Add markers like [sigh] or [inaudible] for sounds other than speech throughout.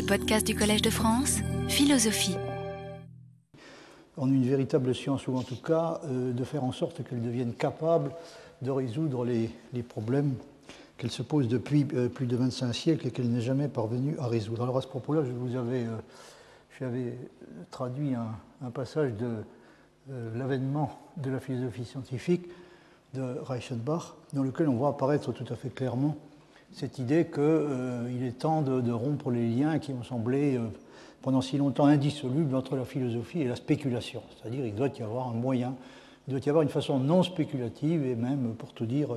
les podcasts du Collège de France, philosophie. En une véritable science, ou en tout cas euh, de faire en sorte qu'elle devienne capable de résoudre les, problèmes qu'elle se pose depuis euh, plus de 25 siècles et qu'elle n'est jamais parvenue à résoudre. Alors à ce propos-là, je vous avais, euh, traduit un, passage de l'avènement de la philosophie scientifique de Reichenbach, dans lequel on voit apparaître tout à fait clairement cette idée qu'il euh, est temps de, rompre les liens qui ont semblé euh, pendant si longtemps indissolubles entre la philosophie et la spéculation. C'est-à-dire qu'il doit y avoir un moyen, il doit y avoir une façon non spéculative et même, pour tout dire,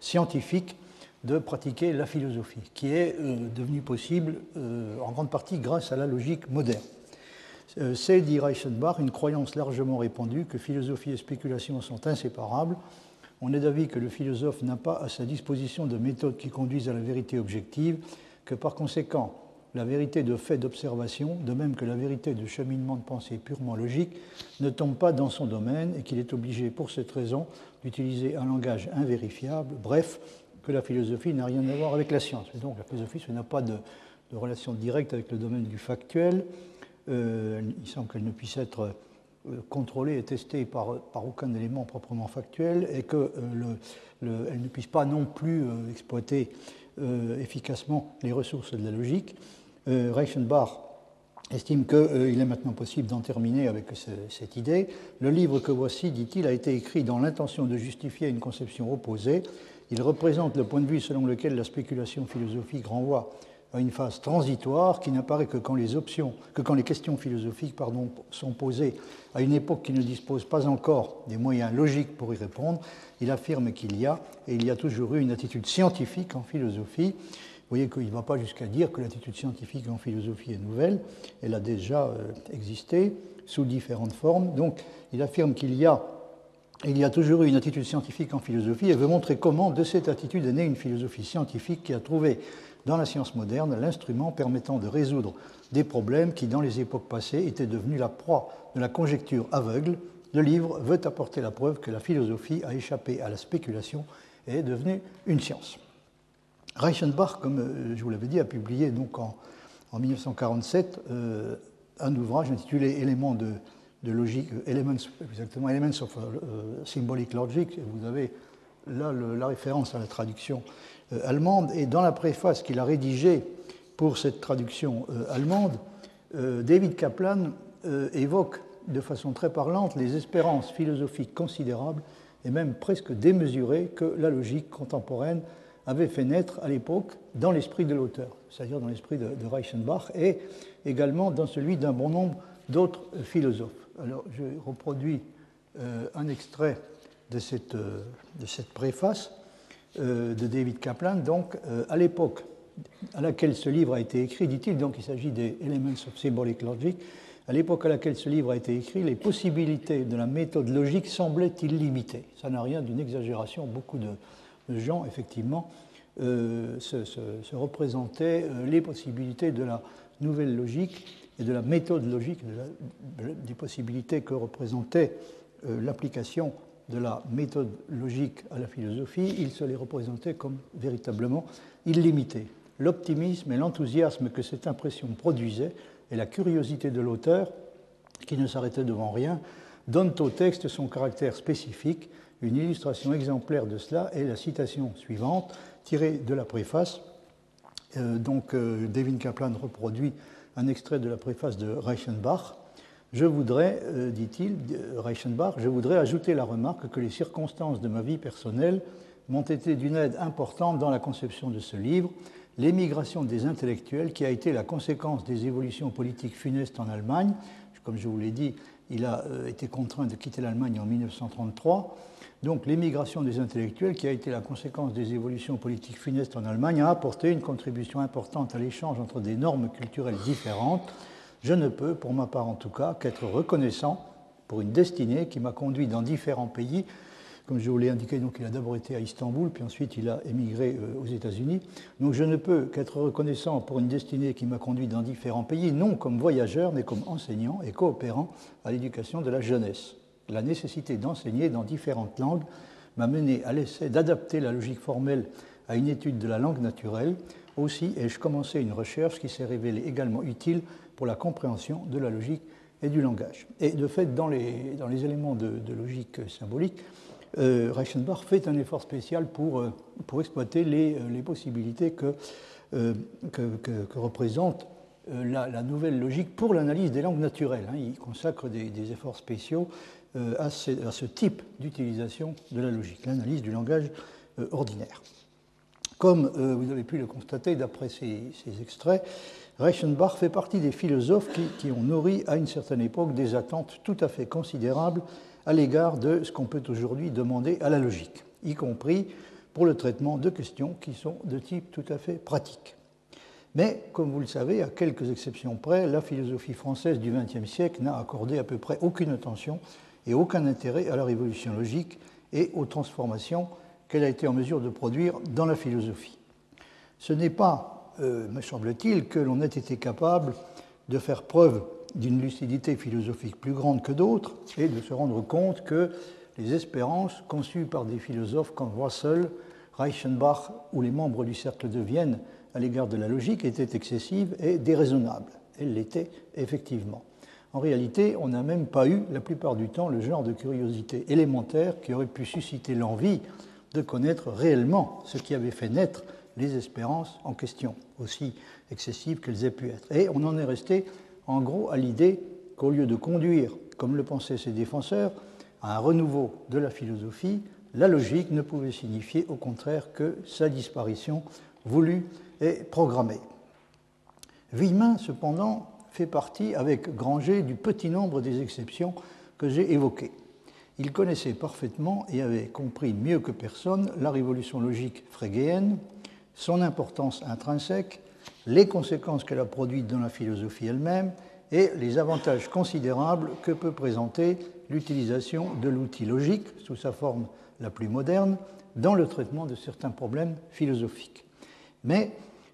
scientifique de pratiquer la philosophie, qui est euh, devenue possible en grande partie grâce à la logique moderne. C'est, dit Reichenbach, une croyance largement répandue que philosophie et spéculation sont inséparables on est d'avis que le philosophe n'a pas à sa disposition de méthodes qui conduisent à la vérité objective, que par conséquent, la vérité de fait d'observation, de même que la vérité de cheminement de pensée purement logique, ne tombe pas dans son domaine et qu'il est obligé pour cette raison d'utiliser un langage invérifiable, bref, que la philosophie n'a rien à voir avec la science. donc la philosophie n'a pas de, relation directe avec le domaine du factuel. Euh, il semble qu'elle ne puisse être contrôlée et testée par, par aucun élément proprement factuel et qu'elle euh, ne puisse pas non plus euh, exploiter efficacement les ressources de la logique. Reichenbach estime qu'il est maintenant possible d'en terminer avec cette idée. Le livre que voici, dit-il, a été écrit dans l'intention de justifier une conception opposée. Il représente le point de vue selon lequel la spéculation philosophique renvoie à une phase transitoire qui n'apparaît que quand les questions philosophiques sont posées à une époque qui ne dispose pas encore des moyens logiques pour y répondre. Il affirme qu'il y a, et il y a toujours eu, une attitude scientifique en philosophie. Vous voyez qu'il ne va pas jusqu'à dire que l'attitude scientifique en philosophie est nouvelle, elle a déjà euh, existé sous différentes formes. Donc il affirme qu'il y a il y a toujours eu une attitude scientifique en philosophie et veut montrer comment de cette attitude est née une philosophie scientifique qui a trouvé dans la science moderne l'instrument permettant de résoudre des problèmes qui, dans les époques passées, étaient devenus la proie de la conjecture aveugle. Le livre veut apporter la preuve que la philosophie a échappé à la spéculation et est devenue une science. Reichenbach, comme euh, je vous l'avais dit, a publié donc en, 1947 euh, un ouvrage intitulé Éléments de, logique, euh, Elements, exactement, Elements of Symbolic Logic. Vous avez là la référence à la traduction euh, allemande. Et dans la préface qu'il a rédigée pour cette traduction euh, allemande, euh, David Kaplan évoque de façon très parlante les espérances philosophiques considérables et même presque démesurées que la logique contemporaine avait fait naître à l'époque dans l'esprit de l'auteur, c'est-à-dire dans l'esprit de, Reichenbach et également dans celui d'un bon nombre d'autres philosophes. Alors je reproduis un extrait de cette, de cette préface. Euh, de David Kaplan. Donc, euh, à l'époque à laquelle ce livre a été écrit, dit-il, donc il s'agit des Elements of Symbolic Logic, à l'époque à laquelle ce livre a été écrit, les possibilités de la méthode logique semblaient illimitées. Ça n'a rien d'une exagération. Beaucoup de, gens, effectivement, euh, se, représentaient les possibilités de la nouvelle logique et de la méthode logique, des possibilités que représentait l'application de la méthode logique à la philosophie, il se les représentait comme véritablement illimités. L'optimisme et l'enthousiasme que cette impression produisait et la curiosité de l'auteur, qui ne s'arrêtait devant rien, donnent au texte son caractère spécifique. Une illustration exemplaire de cela est la citation suivante, tirée de la préface. Euh, donc, euh, David Kaplan reproduit un extrait de la préface de Reichenbach. Je voudrais, euh, dit-il, Reichenbach, je voudrais ajouter la remarque que les circonstances de ma vie personnelle m'ont été d'une aide importante dans la conception de ce livre. L'émigration des intellectuels, qui a été la conséquence des évolutions politiques funestes en Allemagne, comme je vous l'ai dit, il a euh, été contraint de quitter l'Allemagne en 1933. Donc l'émigration des intellectuels, qui a été la conséquence des évolutions politiques funestes en Allemagne, a apporté une contribution importante à l'échange entre des normes culturelles différentes je ne peux, pour ma part en tout cas, qu'être reconnaissant pour une destinée qui m'a conduit dans différents pays. Comme je vous l'ai indiqué, donc, il a d'abord été à Istanbul, puis ensuite il a émigré euh, aux États-Unis. Donc je ne peux qu'être reconnaissant pour une destinée qui m'a conduit dans différents pays, non comme voyageur, mais comme enseignant et coopérant à l'éducation de la jeunesse. La nécessité d'enseigner dans différentes langues m'a mené à l'essai d'adapter la logique formelle à une étude de la langue naturelle aussi ai-je commencé une recherche qui s'est révélée également utile pour la compréhension de la logique et du langage. Et de fait, dans les, dans les éléments de, logique symbolique, euh, Reichenbach fait un effort spécial pour, euh, pour exploiter les, euh, les possibilités que, que, représente la, nouvelle logique pour l'analyse des langues naturelles. Hein. Il consacre des, efforts spéciaux à ce, type d'utilisation de la logique, l'analyse du langage ordinaire. Comme vous avez pu le constater d'après ces extraits, Reichenbach fait partie des philosophes qui, ont nourri à une certaine époque des attentes tout à fait considérables à l'égard de ce qu'on peut aujourd'hui demander à la logique, y compris pour le traitement de questions qui sont de type tout à fait pratique. Mais, comme vous le savez, à quelques exceptions près, la philosophie française du XXe siècle n'a accordé à peu près aucune attention et aucun intérêt à la révolution logique et aux transformations qu'elle a été en mesure de produire dans la philosophie. Ce n'est pas euh, me semble-t-il, que l'on ait été capable de faire preuve d'une lucidité philosophique plus grande que d'autres et de se rendre compte que les espérances conçues par des philosophes comme Russell, Reichenbach ou les membres du Cercle de Vienne à l'égard de la logique étaient excessives et déraisonnables. Elles l'étaient effectivement. En réalité, on n'a même pas eu, la plupart du temps, le genre de curiosité élémentaire qui aurait pu susciter l'envie de connaître réellement ce qui avait fait naître les espérances en question, aussi excessives qu'elles aient pu être. Et on en est resté en gros à l'idée qu'au lieu de conduire, comme le pensaient ses défenseurs, à un renouveau de la philosophie, la logique ne pouvait signifier au contraire que sa disparition voulue et programmée. Villemin, cependant, fait partie avec Granger du petit nombre des exceptions que j'ai évoquées. Il connaissait parfaitement et avait compris mieux que personne la révolution logique frégéenne, son importance intrinsèque, les conséquences qu'elle a produites dans la philosophie elle-même et les avantages considérables que peut présenter l'utilisation de l'outil logique sous sa forme la plus moderne dans le traitement de certains problèmes philosophiques. Mais,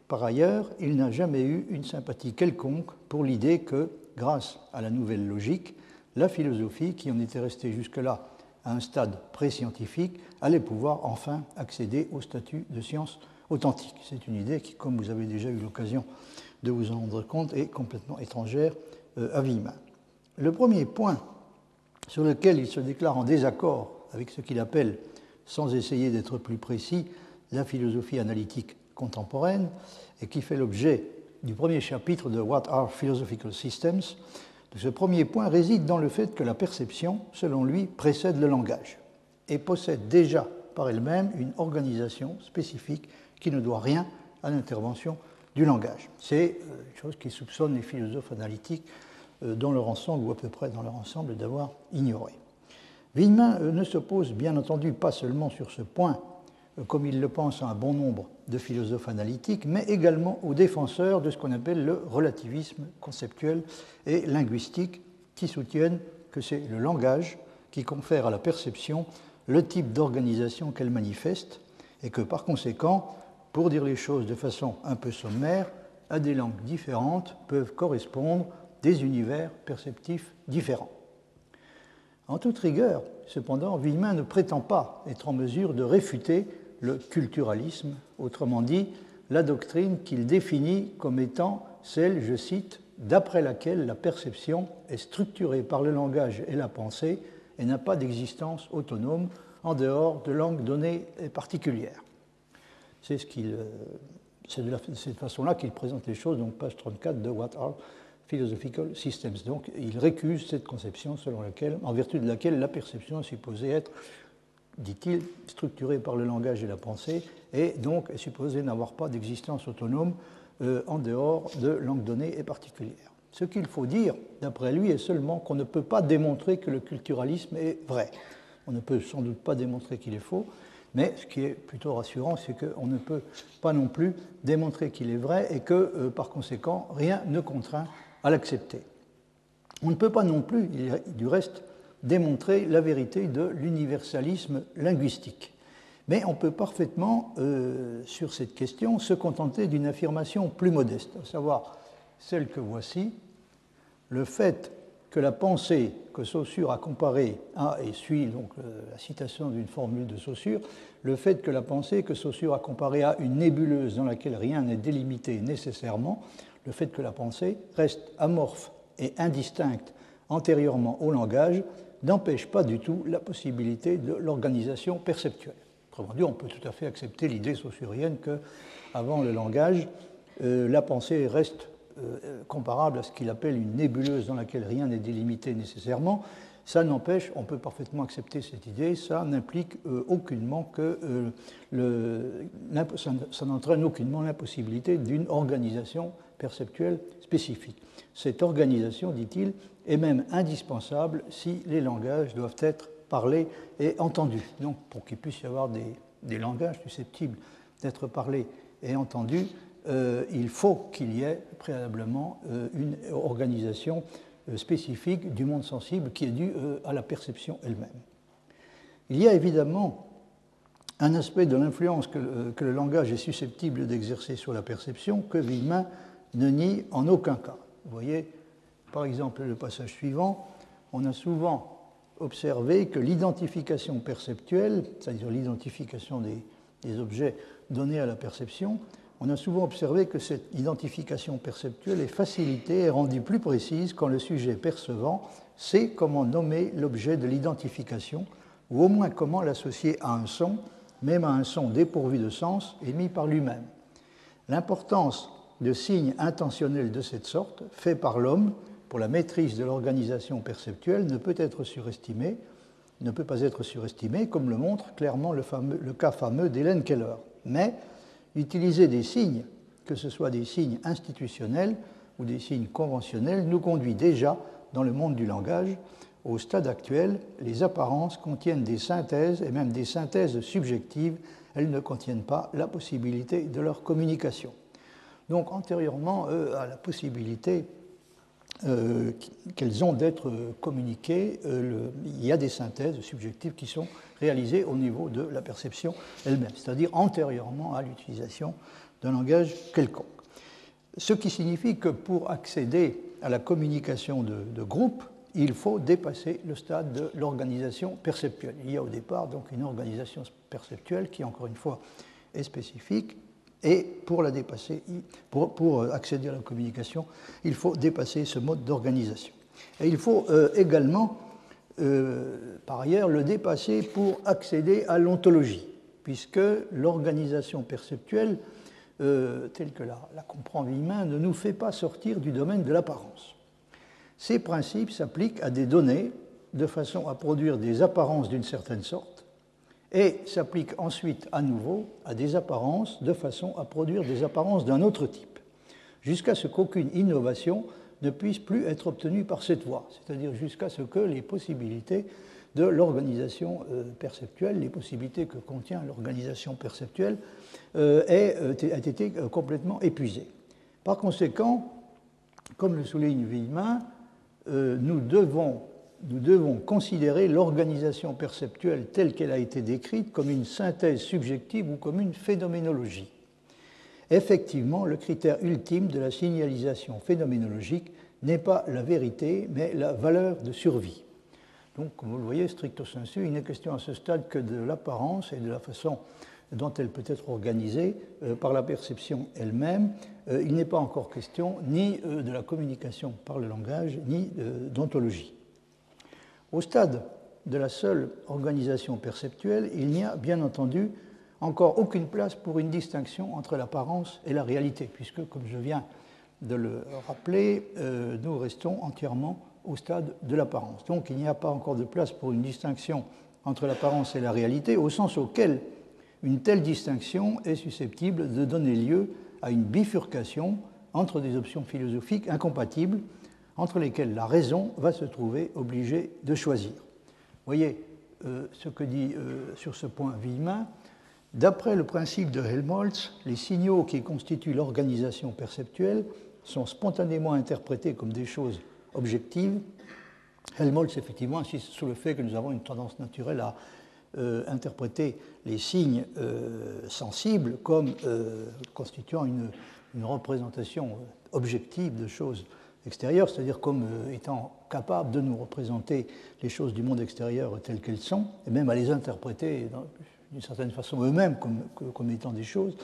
par ailleurs, il n'a jamais eu une sympathie quelconque pour l'idée que, grâce à la nouvelle logique, la philosophie, qui en était restée jusque-là à un stade pré-scientifique, allait pouvoir enfin accéder au statut de science authentique. C'est une idée qui, comme vous avez déjà eu l'occasion de vous en rendre compte, est complètement étrangère euh, à Villemin. Le premier point sur lequel il se déclare en désaccord avec ce qu'il appelle, sans essayer d'être plus précis, la philosophie analytique contemporaine, et qui fait l'objet du premier chapitre de What are Philosophical Systems, ce premier point réside dans le fait que la perception, selon lui, précède le langage et possède déjà par elle-même une organisation spécifique qui ne doit rien à l'intervention du langage. C'est euh, une chose qui soupçonne les philosophes analytiques euh, dans leur ensemble, ou à peu près dans leur ensemble, d'avoir ignoré. Villemin euh, ne s'oppose bien entendu pas seulement sur ce point, comme il le pense à un bon nombre de philosophes analytiques, mais également aux défenseurs de ce qu'on appelle le relativisme conceptuel et linguistique, qui soutiennent que c'est le langage qui confère à la perception le type d'organisation qu'elle manifeste, et que par conséquent, pour dire les choses de façon un peu sommaire, à des langues différentes peuvent correspondre des univers perceptifs différents. En toute rigueur, cependant, Villemin ne prétend pas être en mesure de réfuter le culturalisme, autrement dit, la doctrine qu'il définit comme étant celle, je cite, d'après laquelle la perception est structurée par le langage et la pensée et n'a pas d'existence autonome en dehors de langues données et particulières. Euh, c'est de, cette façon-là qu'il présente les choses, donc page 34 de What are Philosophical Systems. Donc il récuse cette conception selon laquelle, en vertu de laquelle la perception est supposée être, dit-il, structurée par le langage et la pensée, et donc est supposée n'avoir pas d'existence autonome euh, en dehors de langues données et particulières. Ce qu'il faut dire, d'après lui, est seulement qu'on ne peut pas démontrer que le culturalisme est vrai. On ne peut sans doute pas démontrer qu'il est faux, mais ce qui est plutôt rassurant, c'est qu'on ne peut pas non plus démontrer qu'il est vrai et que, euh, par conséquent, rien ne contraint à l'accepter. On ne peut pas non plus, du reste, démontrer la vérité de l'universalisme linguistique. Mais on peut parfaitement, euh, sur cette question, se contenter d'une affirmation plus modeste, à savoir celle que voici. Le fait que la pensée que Saussure a comparée à, et suit donc la citation d'une formule de Saussure, le fait que la pensée que Saussure a comparée à une nébuleuse dans laquelle rien n'est délimité nécessairement, le fait que la pensée reste amorphe et indistincte antérieurement au langage, n'empêche pas du tout la possibilité de l'organisation perceptuelle. Autrement dit, on peut tout à fait accepter l'idée saussurienne que, avant le langage, euh, la pensée reste euh, comparable à ce qu'il appelle une nébuleuse dans laquelle rien n'est délimité nécessairement. Ça n'empêche, on peut parfaitement accepter cette idée, ça n'implique euh, aucunement que le, ça n'entraîne aucunement l'impossibilité d'une organisation perceptuelle spécifique. Cette organisation, dit-il, est même indispensable si les langages doivent être parlés et entendus. Donc, pour qu'il puisse y avoir des, langages susceptibles d'être parlés et entendus, euh, il faut qu'il y ait préalablement euh, une organisation euh, spécifique du monde sensible qui est due à la perception elle-même. Il y a évidemment un aspect de l'influence que, le langage est susceptible d'exercer sur la perception que Villemin ne nie en aucun cas. Vous voyez, par exemple, le passage suivant, on a souvent observé que l'identification perceptuelle, c'est-à-dire l'identification des, objets donnés à la perception, on a souvent observé que cette identification perceptuelle est facilitée et rendue plus précise quand le sujet percevant sait comment nommer l'objet de l'identification, ou au moins comment l'associer à un son, même à un son dépourvu de sens émis par lui-même. L'importance de signes intentionnels de cette sorte, faits par l'homme pour la maîtrise de l'organisation perceptuelle, ne peut être surestimé, ne peut pas être surestimé, comme le montre clairement le, le cas fameux d'Hélène Keller. Mais utiliser des signes, que ce soit des signes institutionnels ou des signes conventionnels, nous conduit déjà, dans le monde du langage, au stade actuel, les apparences contiennent des synthèses et même des synthèses subjectives, elles ne contiennent pas la possibilité de leur communication. Donc antérieurement à la possibilité euh, qu'elles ont d'être communiquées, euh, il y a des synthèses subjectives qui sont réalisées au niveau de la perception elle-même, c'est-à-dire antérieurement à l'utilisation d'un langage quelconque. Ce qui signifie que pour accéder à la communication de, groupe, il faut dépasser le stade de l'organisation perceptuelle. Il y a au départ donc une organisation perceptuelle qui, encore une fois, est spécifique et pour la dépasser, pour, accéder à la communication, il faut dépasser ce mode d'organisation. Et il faut euh, également, euh, par ailleurs, le dépasser pour accéder à l'ontologie, puisque l'organisation perceptuelle, euh, telle que la, comprend Villemin, ne nous fait pas sortir du domaine de l'apparence. Ces principes s'appliquent à des données de façon à produire des apparences d'une certaine sorte et s'applique ensuite à nouveau à des apparences de façon à produire des apparences d'un autre type, jusqu'à ce qu'aucune innovation ne puisse plus être obtenue par cette voie, c'est-à-dire jusqu'à ce que les possibilités de l'organisation euh, perceptuelle, les possibilités que contient l'organisation perceptuelle, euh, aient, euh, été complètement épuisées. Par conséquent, comme le souligne Villemin, nous devons considérer l'organisation perceptuelle telle qu'elle a été décrite comme une synthèse subjective ou comme une phénoménologie. Effectivement, le critère ultime de la signalisation phénoménologique n'est pas la vérité, mais la valeur de survie. Donc, comme vous le voyez, stricto sensu, il n'est question à ce stade que de l'apparence et de la façon dont elle peut être organisée euh, par la perception elle-même. Euh, il n'est pas encore question ni euh, de la communication par le langage, ni d'ontologie. Au stade de la seule organisation perceptuelle, il n'y a bien entendu encore aucune place pour une distinction entre l'apparence et la réalité, puisque, comme je viens de le rappeler, euh, nous restons entièrement au stade de l'apparence. Donc il n'y a pas encore de place pour une distinction entre l'apparence et la réalité, au sens auquel une telle distinction est susceptible de donner lieu à une bifurcation entre des options philosophiques incompatibles entre lesquels la raison va se trouver obligée de choisir. Voyez euh, ce que dit euh, sur ce point Villemin. D'après le principe de Helmholtz, les signaux qui constituent l'organisation perceptuelle sont spontanément interprétés comme des choses objectives. Helmholtz, effectivement, insiste sur le fait que nous avons une tendance naturelle à euh, interpréter les signes sensibles comme constituant une, représentation objective de choses extérieur, c'est-à-dire comme euh, étant capable de nous représenter les choses du monde extérieur telles qu'elles sont, et même à les interpréter d'une certaine façon eux-mêmes comme, étant des choses,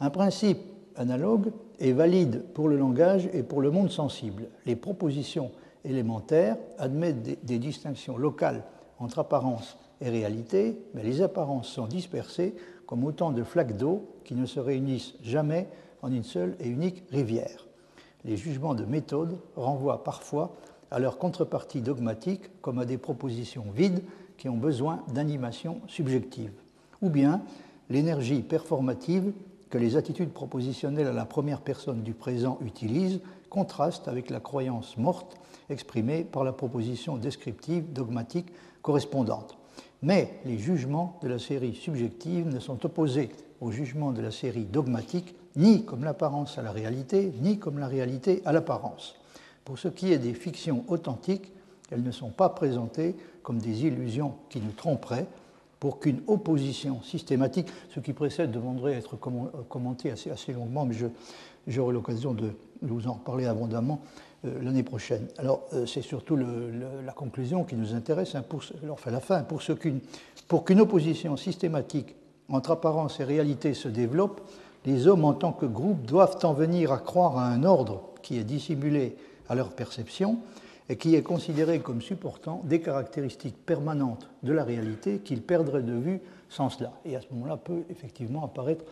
un principe analogue est valide pour le langage et pour le monde sensible. Les propositions élémentaires admettent des, des distinctions locales entre apparence et réalité, mais les apparences sont dispersées comme autant de flaques d'eau qui ne se réunissent jamais en une seule et unique rivière. Les jugements de méthode renvoient parfois à leur contrepartie dogmatique comme à des propositions vides qui ont besoin d'animation subjective. Ou bien l'énergie performative que les attitudes propositionnelles à la première personne du présent utilisent contraste avec la croyance morte exprimée par la proposition descriptive dogmatique correspondante. Mais les jugements de la série subjective ne sont opposés aux jugements de la série dogmatique ni comme l'apparence à la réalité, ni comme la réalité à l'apparence. Pour ce qui est des fictions authentiques, elles ne sont pas présentées comme des illusions qui nous tromperaient, pour qu'une opposition systématique, ce qui précède demanderait être commenté assez, longuement, mais j'aurai l'occasion de vous en reparler abondamment euh, l'année prochaine. Alors, euh, c'est surtout la conclusion qui nous intéresse, hein, pour, enfin la fin, pour qu'une opposition systématique entre apparence et réalité se développe, les hommes en tant que groupe doivent en venir à croire à un ordre qui est dissimulé à leur perception et qui est considéré comme supportant des caractéristiques permanentes de la réalité qu'ils perdraient de vue sans cela. Et à ce moment-là peut effectivement apparaître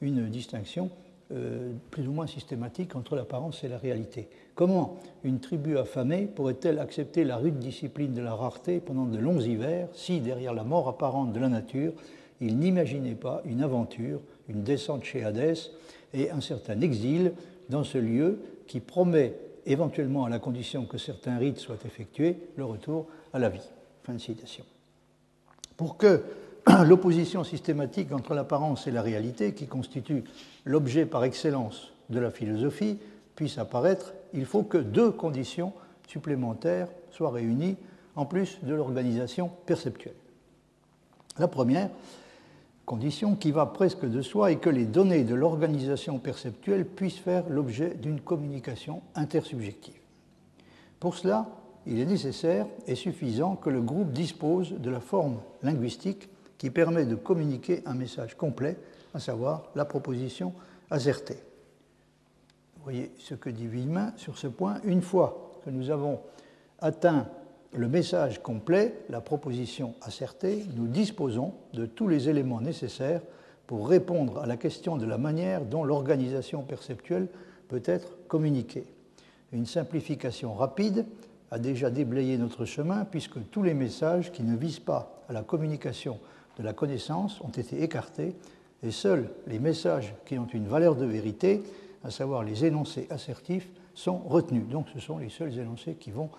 une distinction euh, plus ou moins systématique entre l'apparence et la réalité. Comment une tribu affamée pourrait-elle accepter la rude discipline de la rareté pendant de longs hivers si, derrière la mort apparente de la nature, il n'imaginait pas une aventure, une descente chez Hadès et un certain exil dans ce lieu qui promet éventuellement à la condition que certains rites soient effectués, le retour à la vie. Fin de citation. Pour que [clears throat] l'opposition systématique entre l'apparence et la réalité, qui constitue l'objet par excellence de la philosophie, puisse apparaître, il faut que deux conditions supplémentaires soient réunies, en plus de l'organisation perceptuelle. La première condition qui va presque de soi est que les données de l'organisation perceptuelle puissent faire l'objet d'une communication intersubjective. Pour cela, il est nécessaire et suffisant que le groupe dispose de la forme linguistique qui permet de communiquer un message complet, à savoir la proposition assertée. Vous voyez ce que dit Villemin sur ce point. Une fois que nous avons atteint le message complet, la proposition assertée, nous disposons de tous les éléments nécessaires pour répondre à la question de la manière dont l'organisation perceptuelle peut être communiquée. Une simplification rapide a déjà déblayé notre chemin puisque tous les messages qui ne visent pas à la communication de la connaissance ont été écartés et seuls les messages qui ont une valeur de vérité, à savoir les énoncés assertifs, sont retenus. Donc ce sont les seuls énoncés qui vont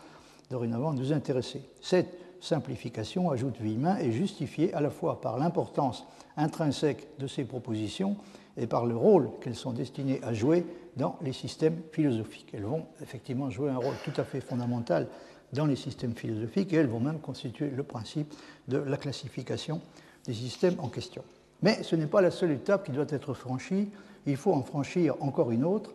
dorénavant nous intéresser. Cette simplification, ajoute Villemin, est justifiée à la fois par l'importance intrinsèque de ces propositions et par le rôle qu'elles sont destinées à jouer dans les systèmes philosophiques. Elles vont effectivement jouer un rôle tout à fait fondamental dans les systèmes philosophiques et elles vont même constituer le principe de la classification des systèmes en question. Mais ce n'est pas la seule étape qui doit être franchie, il faut en franchir encore une autre,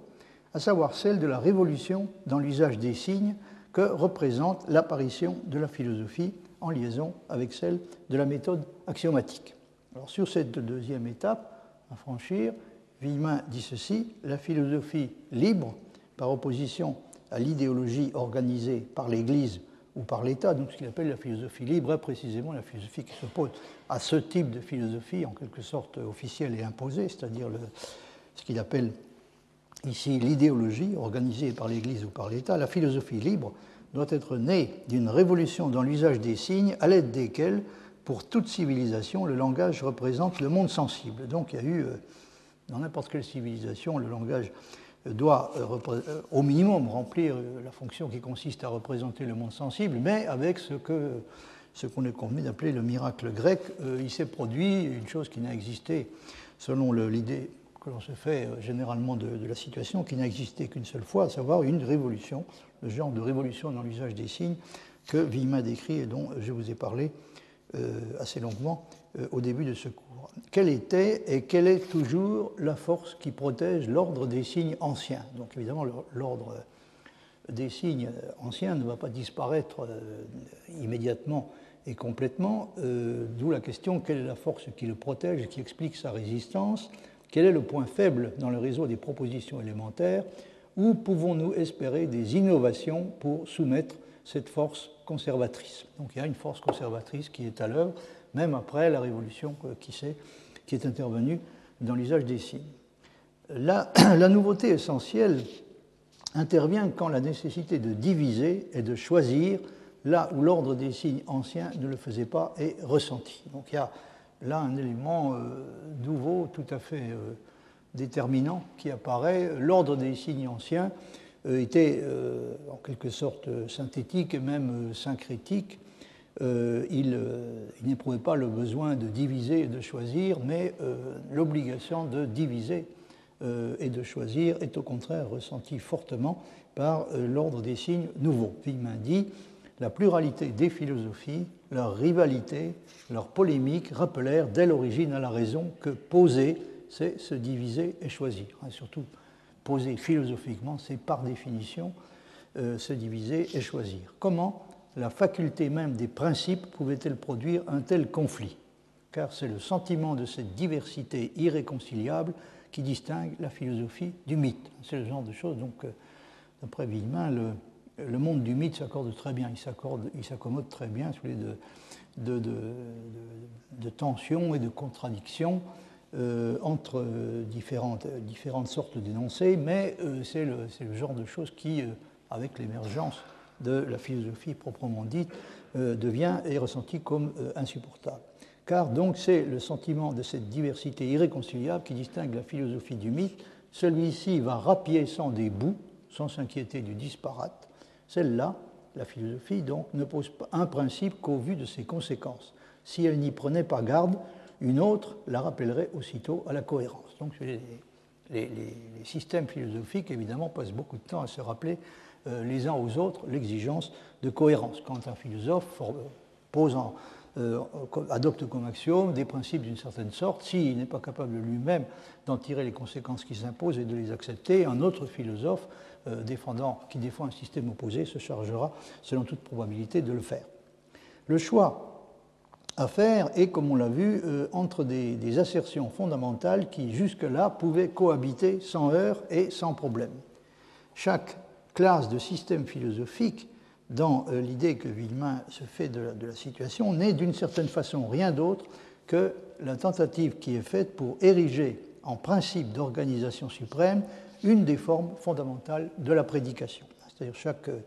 à savoir celle de la révolution dans l'usage des signes que représente l'apparition de la philosophie en liaison avec celle de la méthode axiomatique. Alors, sur cette deuxième étape à franchir, Villemin dit ceci la philosophie libre, par opposition à l'idéologie organisée par l'Église ou par l'État, donc ce qu'il appelle la philosophie libre, est précisément la philosophie qui s'oppose à ce type de philosophie en quelque sorte officielle et imposée, c'est-à-dire ce qu'il appelle ici l'idéologie organisée par l'Église ou par l'État, la philosophie libre doit être née d'une révolution dans l'usage des signes à l'aide desquels, pour toute civilisation, le langage représente le monde sensible. Donc il y a eu, euh, dans n'importe quelle civilisation, le langage doit euh, euh, au minimum remplir la fonction qui consiste à représenter le monde sensible, mais avec ce ce qu'on est convenu d'appeler le miracle grec, il s'est produit une chose qui n'a existé, selon l'idée que l'on se fait euh, généralement de, la situation qui n'a existé qu'une seule fois, à savoir une révolution, le genre de révolution dans l'usage des signes que Villemin décrit et dont je vous ai parlé euh, assez longuement euh, au début de ce cours. Quelle était et quelle est toujours la force qui protège l'ordre des signes anciens? Donc évidemment, l'ordre des signes anciens ne va pas disparaître immédiatement et complètement, d'où la question quelle est la force qui le protège, qui explique sa résistance, quel est le point faible dans le réseau des propositions élémentaires, où pouvons-nous espérer des innovations pour soumettre cette force conservatrice. Donc il y a une force conservatrice qui est à l'œuvre, même après la révolution qui, est, qui est intervenue dans l'usage des signes. La, [clears throat] la, nouveauté essentielle intervient quand la nécessité de diviser et de choisir là où l'ordre des signes anciens ne le faisait pas est ressenti. Donc il y a là un élément euh, nouveau, tout à fait euh, déterminant qui apparaît. L'ordre des signes anciens euh, était en quelque sorte synthétique et même syncrétique. il, n'éprouvait pas le besoin de diviser et de choisir, mais l'obligation de diviser et de choisir est au contraire ressentie fortement par l'ordre des signes nouveaux. Villemin dit la pluralité des philosophies, leur rivalité, leur polémique rappelèrent dès l'origine à la raison que poser, c'est se diviser et choisir. Hein, surtout posé philosophiquement, c'est par définition euh, se diviser et choisir. Comment la faculté même des principes pouvait-elle produire un tel conflit? Car c'est le sentiment de cette diversité irréconciliable qui distingue la philosophie du mythe. C'est le genre de choses, donc, euh, d'après Villemin, le, le, monde du mythe s'accorde très bien, il s'accommode très bien les de, tensions et de contradictions euh, entre différentes, différentes sortes d'énoncés, mais euh, c'est le, genre de choses qui, euh, avec l'émergence de la philosophie proprement dite, devient et ressenti comme insupportable. Car donc c'est le sentiment de cette diversité irréconciliable qui distingue la philosophie du mythe. Celui-ci va rappier sans bouts, sans s'inquiéter du disparate. Celle-là, la philosophie, donc, ne pose un principe qu'au vu de ses conséquences. Si elle n'y prenait pas garde, une autre la rappellerait aussitôt à la cohérence. Donc les, systèmes philosophiques, évidemment, passent beaucoup de temps à se rappeler euh, les uns aux autres l'exigence de cohérence. Quand un philosophe pose euh, adopte comme axiome des principes d'une certaine sorte, s'il n'est pas capable lui-même d'en tirer les conséquences qui s'imposent et de les accepter, un autre philosophe euh, défendant, qui défend un système opposé se chargera, selon toute probabilité, de le faire. Le choix à faire et, comme on l'a vu, euh, entre des, assertions fondamentales qui jusque-là pouvaient cohabiter sans heurts et sans problème. Chaque classe de système philosophique, dans euh, l'idée que Villemin se fait de la, situation, n'est d'une certaine façon rien d'autre que la tentative qui est faite pour ériger en principe d'organisation suprême une des formes fondamentales de la prédication. C'est-à-dire chaque euh,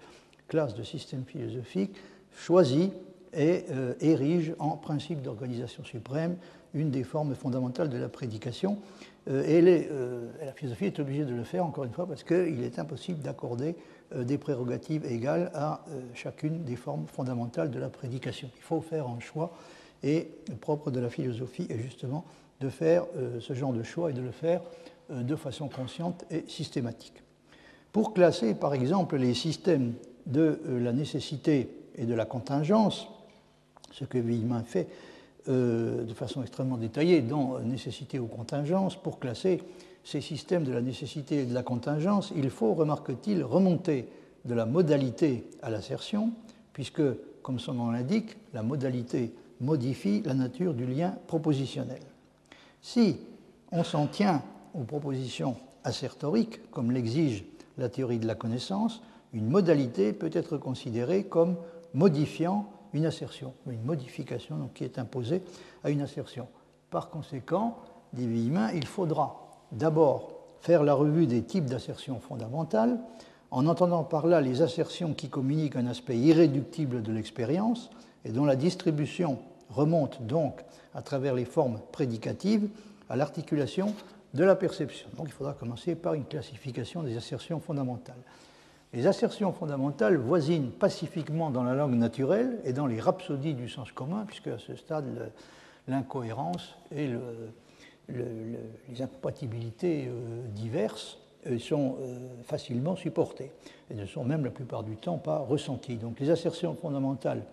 classe de système philosophique choisit et euh, érige en principe d'organisation suprême une des formes fondamentales de la prédication. Euh, et la philosophie est obligée de le faire, encore une fois, parce qu'il est impossible d'accorder des prérogatives égales à chacune des formes fondamentales de la prédication. Il faut faire un choix, et le propre de la philosophie est justement de faire ce genre de choix et de le faire de façon consciente et systématique. Pour classer, par exemple, les systèmes de la nécessité et de la contingence, ce que Villemin fait euh, de façon extrêmement détaillée dans Nécessité ou contingence. Pour classer ces systèmes de la nécessité et de la contingence, il faut, remarque-t-il, remonter de la modalité à l'assertion, puisque, comme son nom l'indique, la modalité modifie la nature du lien propositionnel. Si on s'en tient aux propositions assertoriques, comme l'exige la théorie de la connaissance, une modalité peut être considérée comme modifiant une assertion, une modification qui est imposée à une assertion. Par conséquent, dit Villemin, il faudra d'abord faire la revue des types d'assertions fondamentales, en entendant par là les assertions qui communiquent un aspect irréductible de l'expérience et dont la distribution remonte donc à travers les formes prédicatives à l'articulation de la perception. Donc il faudra commencer par une classification des assertions fondamentales. Les assertions fondamentales voisinent pacifiquement dans la langue naturelle et dans les rhapsodies du sens commun, puisque à ce stade, l'incohérence et les incompatibilités euh, diverses euh, sont euh, facilement supportées et ne sont même la plupart du temps pas ressenties. Donc les assertions fondamentales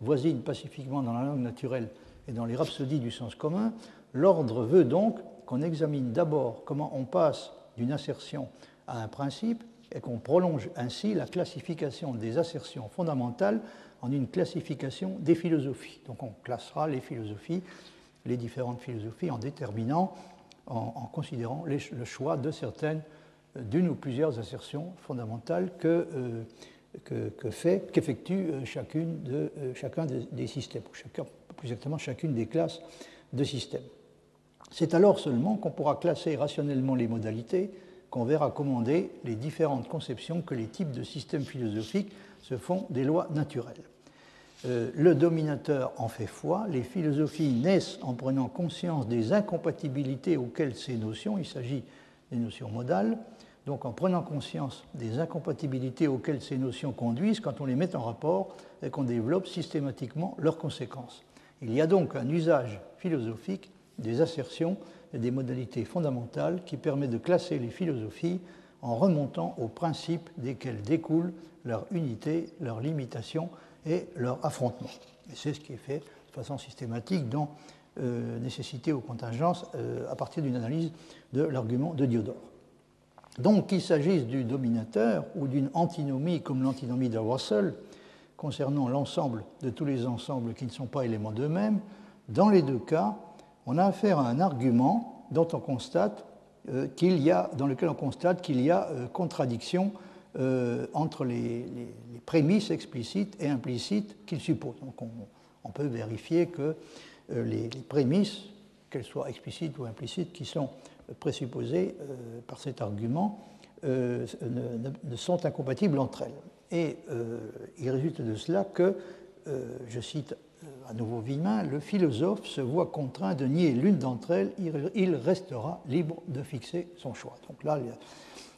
voisinent pacifiquement dans la langue naturelle et dans les rhapsodies du sens commun. L'ordre veut donc qu'on examine d'abord comment on passe d'une assertion à un principe et qu'on prolonge ainsi la classification des assertions fondamentales en une classification des philosophies. Donc on classera les philosophies, les différentes philosophies en déterminant, en, considérant le choix de certaines, d'une ou plusieurs assertions fondamentales que, euh, fait, qu'effectue euh, euh, chacun des, systèmes, ou chacun, plus exactement chacune des classes de systèmes. C'est alors seulement qu'on pourra classer rationnellement les modalités, qu'on verra commander les différentes conceptions que les types de systèmes philosophiques se font des lois naturelles. Euh, le dominateur en fait foi, les philosophies naissent en prenant conscience des incompatibilités auxquelles ces notions, il s'agit des notions modales, donc en prenant conscience des incompatibilités auxquelles ces notions conduisent quand on les met en rapport et qu'on développe systématiquement leurs conséquences. Il y a donc un usage philosophique des assertions et des modalités fondamentales qui permet de classer les philosophies en remontant aux principes desquels découlent leur unité, leur limitation et leur affrontement. Et c'est ce qui est fait de façon systématique dans euh, Nécessité ou contingence euh, à partir d'une analyse de l'argument de Diodore. Donc qu'il s'agisse du dominateur ou d'une antinomie comme l'antinomie de Russell, concernant l'ensemble de tous les ensembles qui ne sont pas éléments d'eux-mêmes, dans les deux cas, on a affaire à un argument euh, dans lequel on constate qu'il y a euh, contradiction euh, entre les, prémices explicites et implicites qu'il suppose. Donc on, peut vérifier que les, prémices, qu'elles soient explicites ou implicites, qui sont présupposées par cet argument, ne, sont incompatibles entre elles. Et il résulte de cela que, je cite à nouveau Villemin, le philosophe se voit contraint de nier l'une d'entre elles, il restera libre de fixer son choix. Donc là,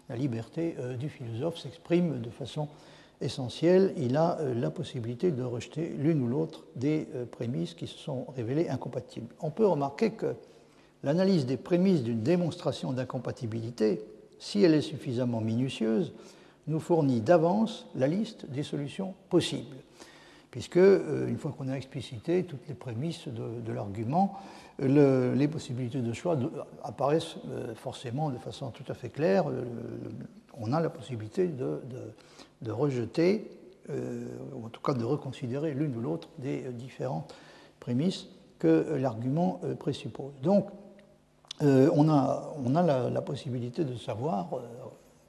la liberté euh, du philosophe s'exprime de façon essentielle. Il a euh, la possibilité de rejeter l'une ou l'autre des euh, prémices qui se sont révélées incompatibles. On peut remarquer que l'analyse des prémices d'une démonstration d'incompatibilité, si elle est suffisamment minutieuse, nous fournit d'avance la liste des solutions possibles puisque, euh, une fois qu'on a explicité toutes les prémices de, l'argument, les possibilités de choix apparaissent euh, forcément de façon tout à fait claire. on a la possibilité de, rejeter, euh, ou en tout cas de reconsidérer l'une ou l'autre des différentes prémices que l'argument présuppose. Donc, on a, on a la, possibilité de savoir,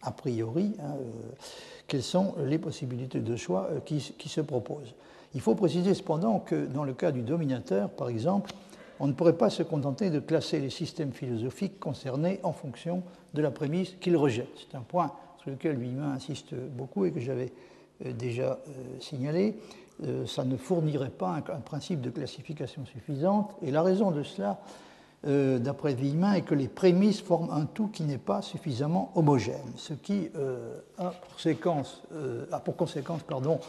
a priori, hein, quelles sont les possibilités de choix qui se proposent. Il faut préciser cependant que dans le cas du dominateur, par exemple, on ne pourrait pas se contenter de classer les systèmes philosophiques concernés en fonction de la prémisse qu'il rejette. C'est un point sur lequel Villemin insiste beaucoup et que j'avais euh, déjà euh, signalé. Euh, ça ne fournirait pas un, principe de classification suffisante. Et la raison de cela, d'après Villemin, est que les prémices forment un tout qui n'est pas suffisamment homogène, ce qui a, pour, a pour conséquence pardon,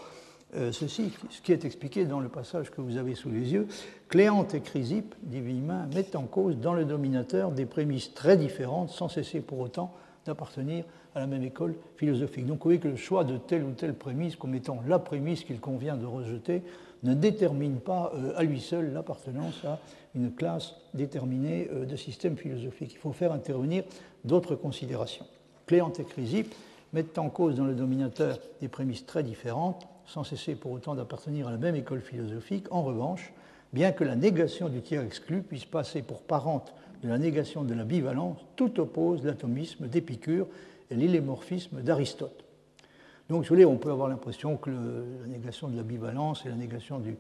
ceci, ce qui est expliqué dans le passage que vous avez sous les yeux. Cléante et Chrysippe, dit mettent en cause dans le dominateur des prémices très différentes, sans cesser pour autant d'appartenir à la même école philosophique. Donc vous voyez que le choix de telle ou telle prémisse comme étant la prémisse qu'il convient de rejeter ne détermine pas euh, à lui seul l'appartenance à une classe déterminée euh, de système philosophique. Il faut faire intervenir d'autres considérations. Cléante et Chrysippe mettent en cause dans le dominateur des prémices très différentes, sans cesser pour autant d'appartenir à la même école philosophique. En revanche, bien que la négation du tiers exclu puisse passer pour parente de la négation de la bivalence, tout oppose l'atomisme d'Épicure et l'illémorphisme d'Aristote. Donc, vous voulez, on peut avoir l'impression que la négation de la bivalence et la négation du,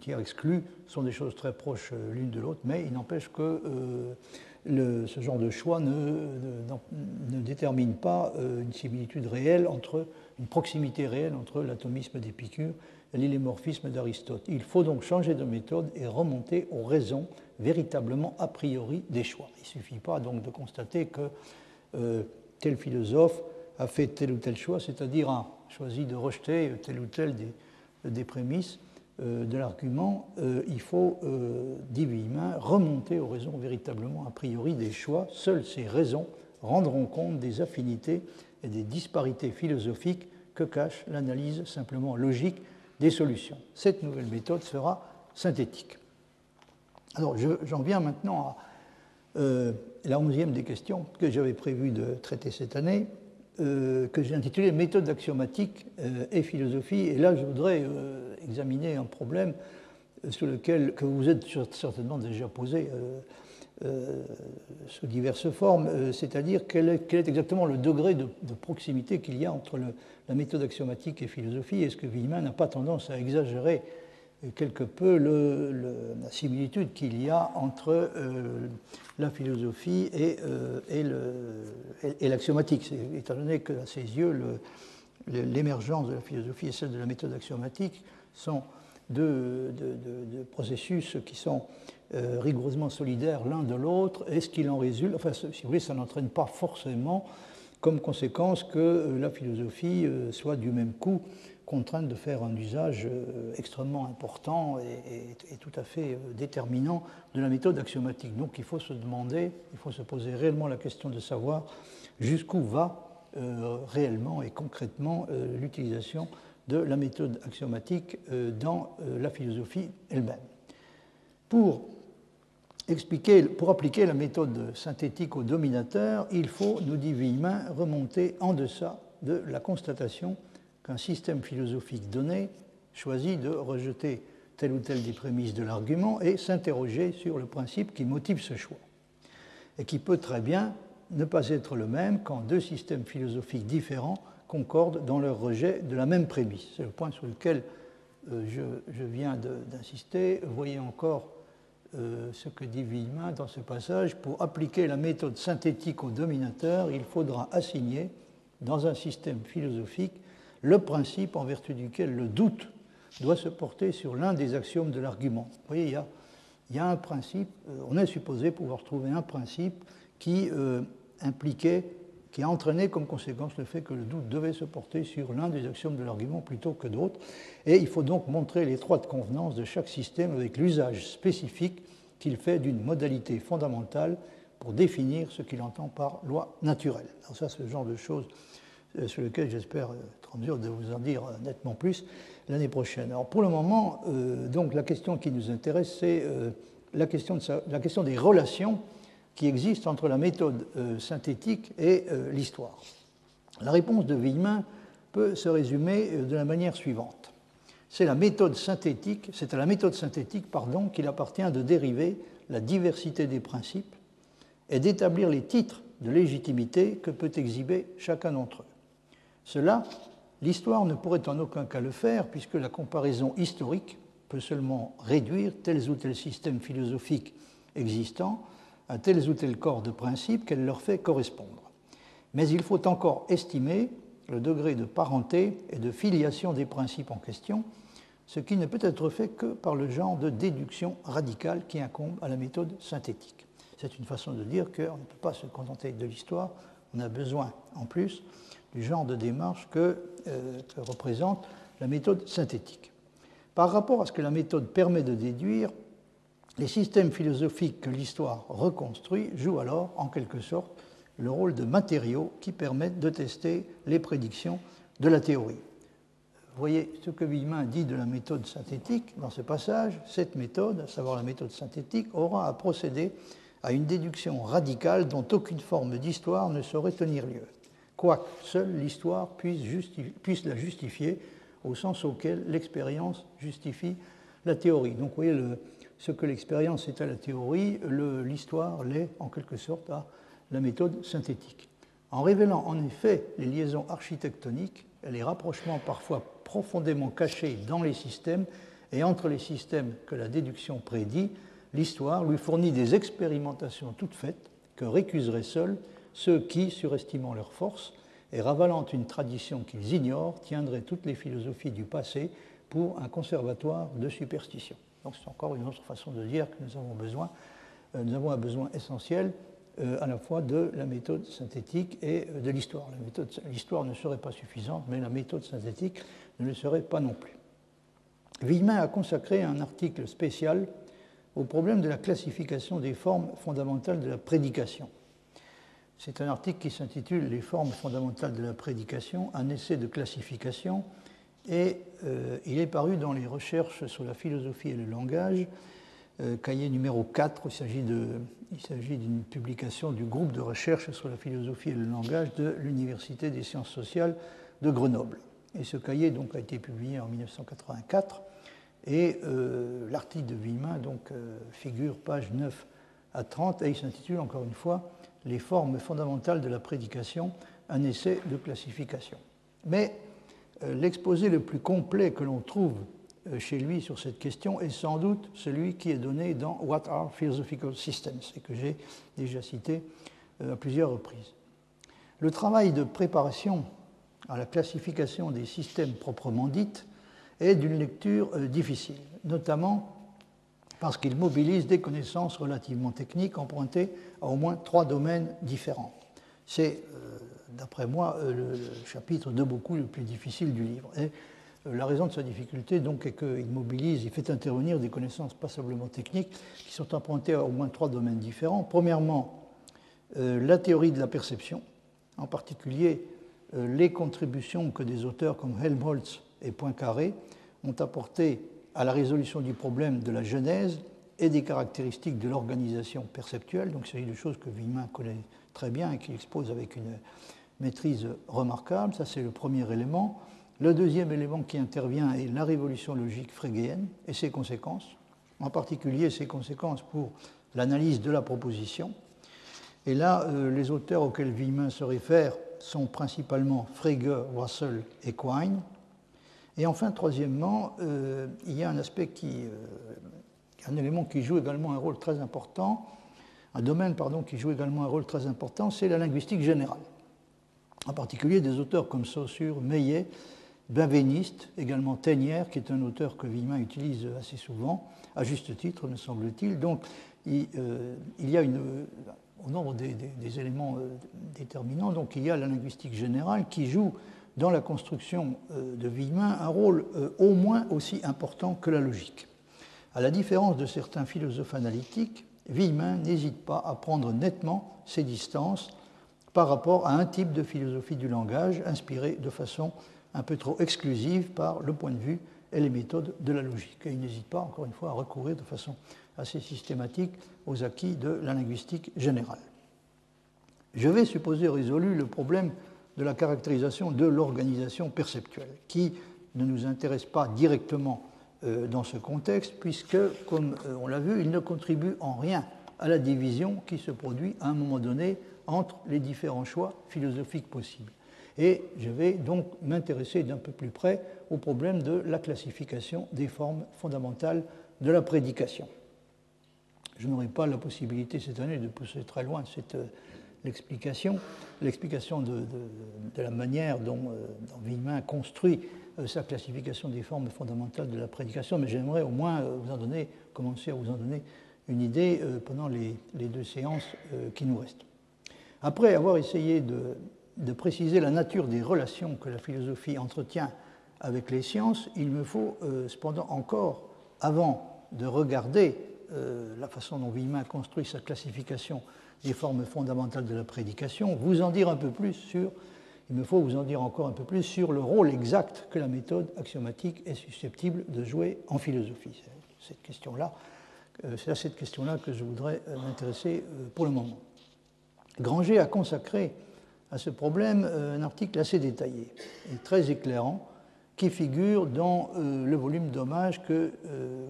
tiers exclu sont des choses très proches euh, l'une de l'autre, mais il n'empêche que euh, ce genre de choix ne, ne détermine pas euh, une similitude réelle entre une proximité réelle entre l'atomisme d'Épicure et l'illémorphisme d'Aristote. Il faut donc changer de méthode et remonter aux raisons véritablement a priori des choix. Il ne suffit pas donc de constater que euh, tel philosophe a fait tel ou tel choix, c'est-à-dire a choisi de rejeter tel ou tel des, prémices euh, de l'argument. Euh, il faut, dit Villemin, remonter aux raisons véritablement a priori des choix. Seules ces raisons rendront compte des affinités et des disparités philosophiques que cache l'analyse simplement logique des solutions. Cette nouvelle méthode sera synthétique. Alors j'en viens maintenant à euh, la onzième des questions que j'avais prévu de traiter cette année, que j'ai intitulé Méthode axiomatique et philosophie. Et là, je voudrais examiner un problème sur lequel que vous êtes certainement déjà posé sous diverses formes, c'est-à-dire quel, est, exactement le degré de, proximité qu'il y a entre la méthode axiomatique et philosophie. Est-ce que Villemin n'a pas tendance à exagérer quelque peu la similitude qu'il y a entre euh, la philosophie euh, et l'axiomatique, étant donné qu'à ses yeux, l'émergence de la philosophie et celle de la méthode axiomatique sont deux, processus qui sont euh, rigoureusement solidaires l'un de l'autre, et ce qu'il en résulte, enfin, si vous voulez, ça n'entraîne pas forcément comme conséquence que la philosophie soit du même coup contrainte de faire un usage euh, extrêmement important et, tout à fait euh, déterminant de la méthode axiomatique. Donc il faut se demander, il faut se poser réellement la question de savoir jusqu'où va euh, réellement et concrètement l'utilisation de la méthode axiomatique dans la philosophie elle-même. Pour pour appliquer la méthode synthétique au dominateur, il faut, nous dit Villemin, remonter en deçà de la constatation qu'un système philosophique donné choisit de rejeter telle ou telle des prémices de l'argument et s'interroger sur le principe qui motive ce choix, et qui peut très bien ne pas être le même quand deux systèmes philosophiques différents concordent dans leur rejet de la même prémisse. C'est le point sur lequel euh, je, viens d'insister. Voyez encore euh, ce que dit Villemin dans ce passage. Pour appliquer la méthode synthétique au dominateur, il faudra assigner dans un système philosophique le principe en vertu duquel le doute doit se porter sur l'un des axiomes de l'argument. Vous voyez, il y, a, un principe, euh, on est supposé pouvoir trouver un principe qui impliquait, qui a entraîné comme conséquence le fait que le doute devait se porter sur l'un des axiomes de l'argument plutôt que d'autres. Et il faut donc montrer l'étroite convenance de chaque système avec l'usage spécifique qu'il fait d'une modalité fondamentale pour définir ce qu'il entend par loi naturelle. Alors ça, c'est le genre de choses euh, sur lequel j'espère être en mesure de vous en dire nettement plus l'année prochaine. Alors pour le moment, euh, donc la question qui nous intéresse, c'est euh, la question des relations qui existent entre la méthode synthétique et l'histoire. La réponse de Villemin peut se résumer de la manière suivante. C'est à la méthode synthétique pardon, qu'il appartient de dériver la diversité des principes et d'établir les titres de légitimité que peut exhiber chacun d'entre eux. Cela, l'histoire ne pourrait en aucun cas le faire, puisque la comparaison historique peut seulement réduire tels ou tels systèmes philosophiques existants à tels ou tels corps de principes qu'elle leur fait correspondre. Mais il faut encore estimer le degré de parenté et de filiation des principes en question, ce qui ne peut être fait que par le genre de déduction radicale qui incombe à la méthode synthétique. C'est une façon de dire qu'on ne peut pas se contenter de l'histoire, on a besoin en plus du genre de démarche euh, que, représente la méthode synthétique. Par rapport à ce que la méthode permet de déduire, les systèmes philosophiques que l'histoire reconstruit jouent alors, en quelque sorte, le rôle de matériaux qui permettent de tester les prédictions de la théorie. Vous voyez ce que Villemin dit de la méthode synthétique dans ce passage. Cette méthode, à savoir la méthode synthétique, aura à procéder à une déduction radicale dont aucune forme d'histoire ne saurait tenir lieu quoique seule l'histoire puisse, la justifier au sens auquel l'expérience justifie la théorie. Donc vous voyez, ce que l'expérience est à la théorie, l'histoire l'est en quelque sorte à la méthode synthétique. En révélant en effet les liaisons architectoniques les rapprochements parfois profondément cachés dans les systèmes et entre les systèmes que la déduction prédit, l'histoire lui fournit des expérimentations toutes faites que récuseraient seuls ceux qui, surestimant leur force et ravalant une tradition qu'ils ignorent, tiendraient toutes les philosophies du passé pour un conservatoire de superstition. Donc c'est encore une autre façon de dire que nous avons besoin, euh, nous avons un besoin essentiel euh, à la fois de la méthode synthétique et euh, de l'histoire. L'histoire ne serait pas suffisante, mais la méthode synthétique ne le serait pas non plus. Villemin a consacré un article spécial au problème de la classification des formes fondamentales de la prédication. C'est un article qui s'intitule Les formes fondamentales de la prédication, un essai de classification, et euh, il est paru dans les recherches sur la philosophie et le langage cahier numéro 4. Il s'agit d'une publication du groupe de recherche sur la philosophie et le langage de l'Université des sciences sociales de Grenoble. Et ce cahier a été publié en 1984. Et l'article de Villemin figure page 9 à 30 et il s'intitule encore une fois Les formes fondamentales de la prédication, un essai de classification. Euh, l'exposé le plus complet que l'on trouve euh, chez lui sur cette question est sans doute celui qui est donné dans What are Philosophical Systems et que j'ai déjà cité euh, à plusieurs reprises. Le travail de préparation à la classification des systèmes proprement dites est d'une lecture difficile, notamment parce qu'il mobilise des connaissances relativement techniques empruntées à au moins trois domaines différents. C'est d'après moi, euh, le, chapitre de beaucoup le plus difficile du livre. Et euh, la raison de sa difficulté, donc, est qu'il mobilise, il fait intervenir des connaissances passablement techniques qui sont empruntées à au moins trois domaines différents. Premièrement, euh, la théorie de la perception, en particulier les contributions que des auteurs comme Helmholtz et Poincaré ont apportées à la résolution du problème de la genèse et des caractéristiques de l'organisation perceptuelle. Donc, il s'agit de choses que Villemin connaît très bien et qu'il expose avec une maîtrise remarquable, ça c'est le premier élément. Le deuxième élément qui intervient est la révolution logique frégéenne et ses conséquences, en particulier ses conséquences pour l'analyse de la proposition. Et là, euh, les auteurs auxquels Villemin se réfère sont principalement Frege, Russell et Quine. Et enfin, troisièmement, euh, il y a un aspect qui, euh, un élément qui joue également un rôle très important, un domaine pardon, qui joue également un rôle très important, c'est la linguistique générale en particulier des auteurs comme Saussure, Meillet, Benveniste, également Ténière, qui est un auteur que Villemin utilise assez souvent, à juste titre, me semble-t-il. Donc, il, euh, y a une, au nombre des, éléments euh, déterminants, donc il y a la linguistique générale qui joue dans la construction euh, de Villemin un rôle au moins aussi important que la logique. À la différence de certains philosophes analytiques, Villemin n'hésite pas à prendre nettement ses distances par rapport à un type de philosophie du langage inspiré de façon un peu trop exclusive par le point de vue et les méthodes de la logique. Et il n'hésite pas, encore une fois, à recourir de façon assez systématique aux acquis de la linguistique générale. Je vais supposer résolu le problème de la caractérisation de l'organisation perceptuelle, qui ne nous intéresse pas directement euh, dans ce contexte, puisque, comme euh, on l'a vu, il ne contribue en rien à la division qui se produit à un moment donné entre les différents choix philosophiques possibles. Et je vais donc m'intéresser d'un peu plus près au problème de la classification des formes fondamentales de la prédication. Je n'aurai pas la possibilité cette année de pousser très loin cette euh, l'explication, l'explication de, la manière dont, euh, Villemin construit euh, sa classification des formes fondamentales de la prédication, mais j'aimerais au moins vous en donner, commencer à vous en donner une idée pendant les deux séances qui nous restent. Après avoir essayé de, préciser la nature des relations que la philosophie entretient avec les sciences, il me faut euh, cependant encore, avant de regarder euh, la façon dont Villemin construit sa classification des formes fondamentales de la prédication, vous en dire un peu plus sur, il me faut vous en dire encore un peu plus sur le rôle exact que la méthode axiomatique est susceptible de jouer en philosophie. Cette question-là, euh, c'est à cette question-là que je voudrais m'intéresser pour le moment. Granger a consacré à ce problème euh, un article assez détaillé et très éclairant qui figure dans euh, le volume d'hommage euh,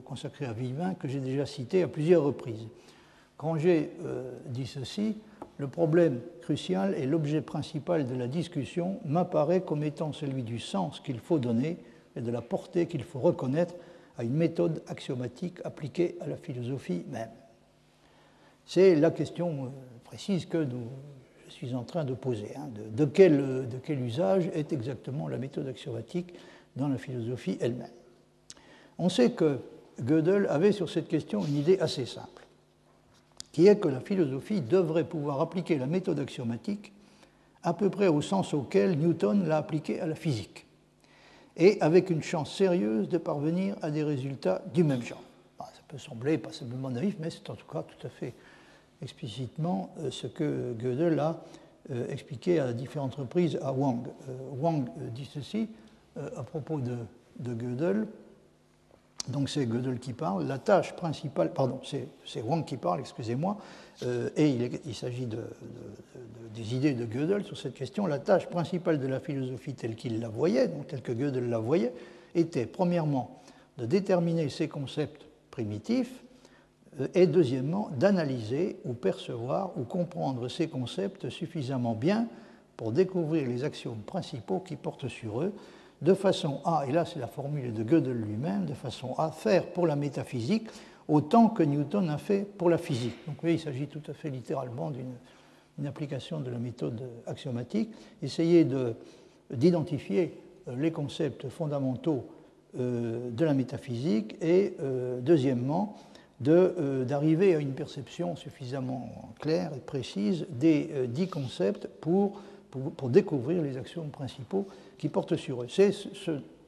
consacré à Vivin que j'ai déjà cité à plusieurs reprises. Granger dit ceci Le problème crucial et l'objet principal de la discussion m'apparaît comme étant celui du sens qu'il faut donner et de la portée qu'il faut reconnaître à une méthode axiomatique appliquée à la philosophie même. C'est la question précise que je suis en train de poser. Hein, quel, de, quel, usage est exactement la méthode axiomatique dans la philosophie elle-même On sait que Gödel avait sur cette question une idée assez simple, qui est que la philosophie devrait pouvoir appliquer la méthode axiomatique à peu près au sens auquel Newton l'a appliquée à la physique, et avec une chance sérieuse de parvenir à des résultats du même genre. ça peut sembler pas simplement naïf, mais c'est en tout cas tout à fait explicitement euh, ce que Gödel a euh, expliqué à différentes reprises à Wang. Euh, Wang dit ceci à propos de, de Gödel. donc c'est Gödel qui parle, la tâche principale, pardon, c'est Wang qui parle, excusez-moi, et il, s'agit des idées de Gödel sur cette question. La tâche principale de la philosophie telle qu'il la voyait, donc telle que Gödel la voyait, était premièrement de déterminer ces concepts primitifs et deuxièmement d'analyser ou percevoir ou comprendre ces concepts suffisamment bien pour découvrir les axiomes principaux qui portent sur eux, de façon à, et là c'est la formule de Gödel lui-même, de façon à faire pour la métaphysique autant que Newton a fait pour la physique. Donc oui, il s'agit tout à fait littéralement d'une application de la méthode axiomatique, essayer d'identifier euh, les concepts fondamentaux euh, de la métaphysique et, euh, deuxièmement, d'arriver à une perception suffisamment claire et précise des dix concepts pour, pour, découvrir les axiomes principaux qui portent sur eux.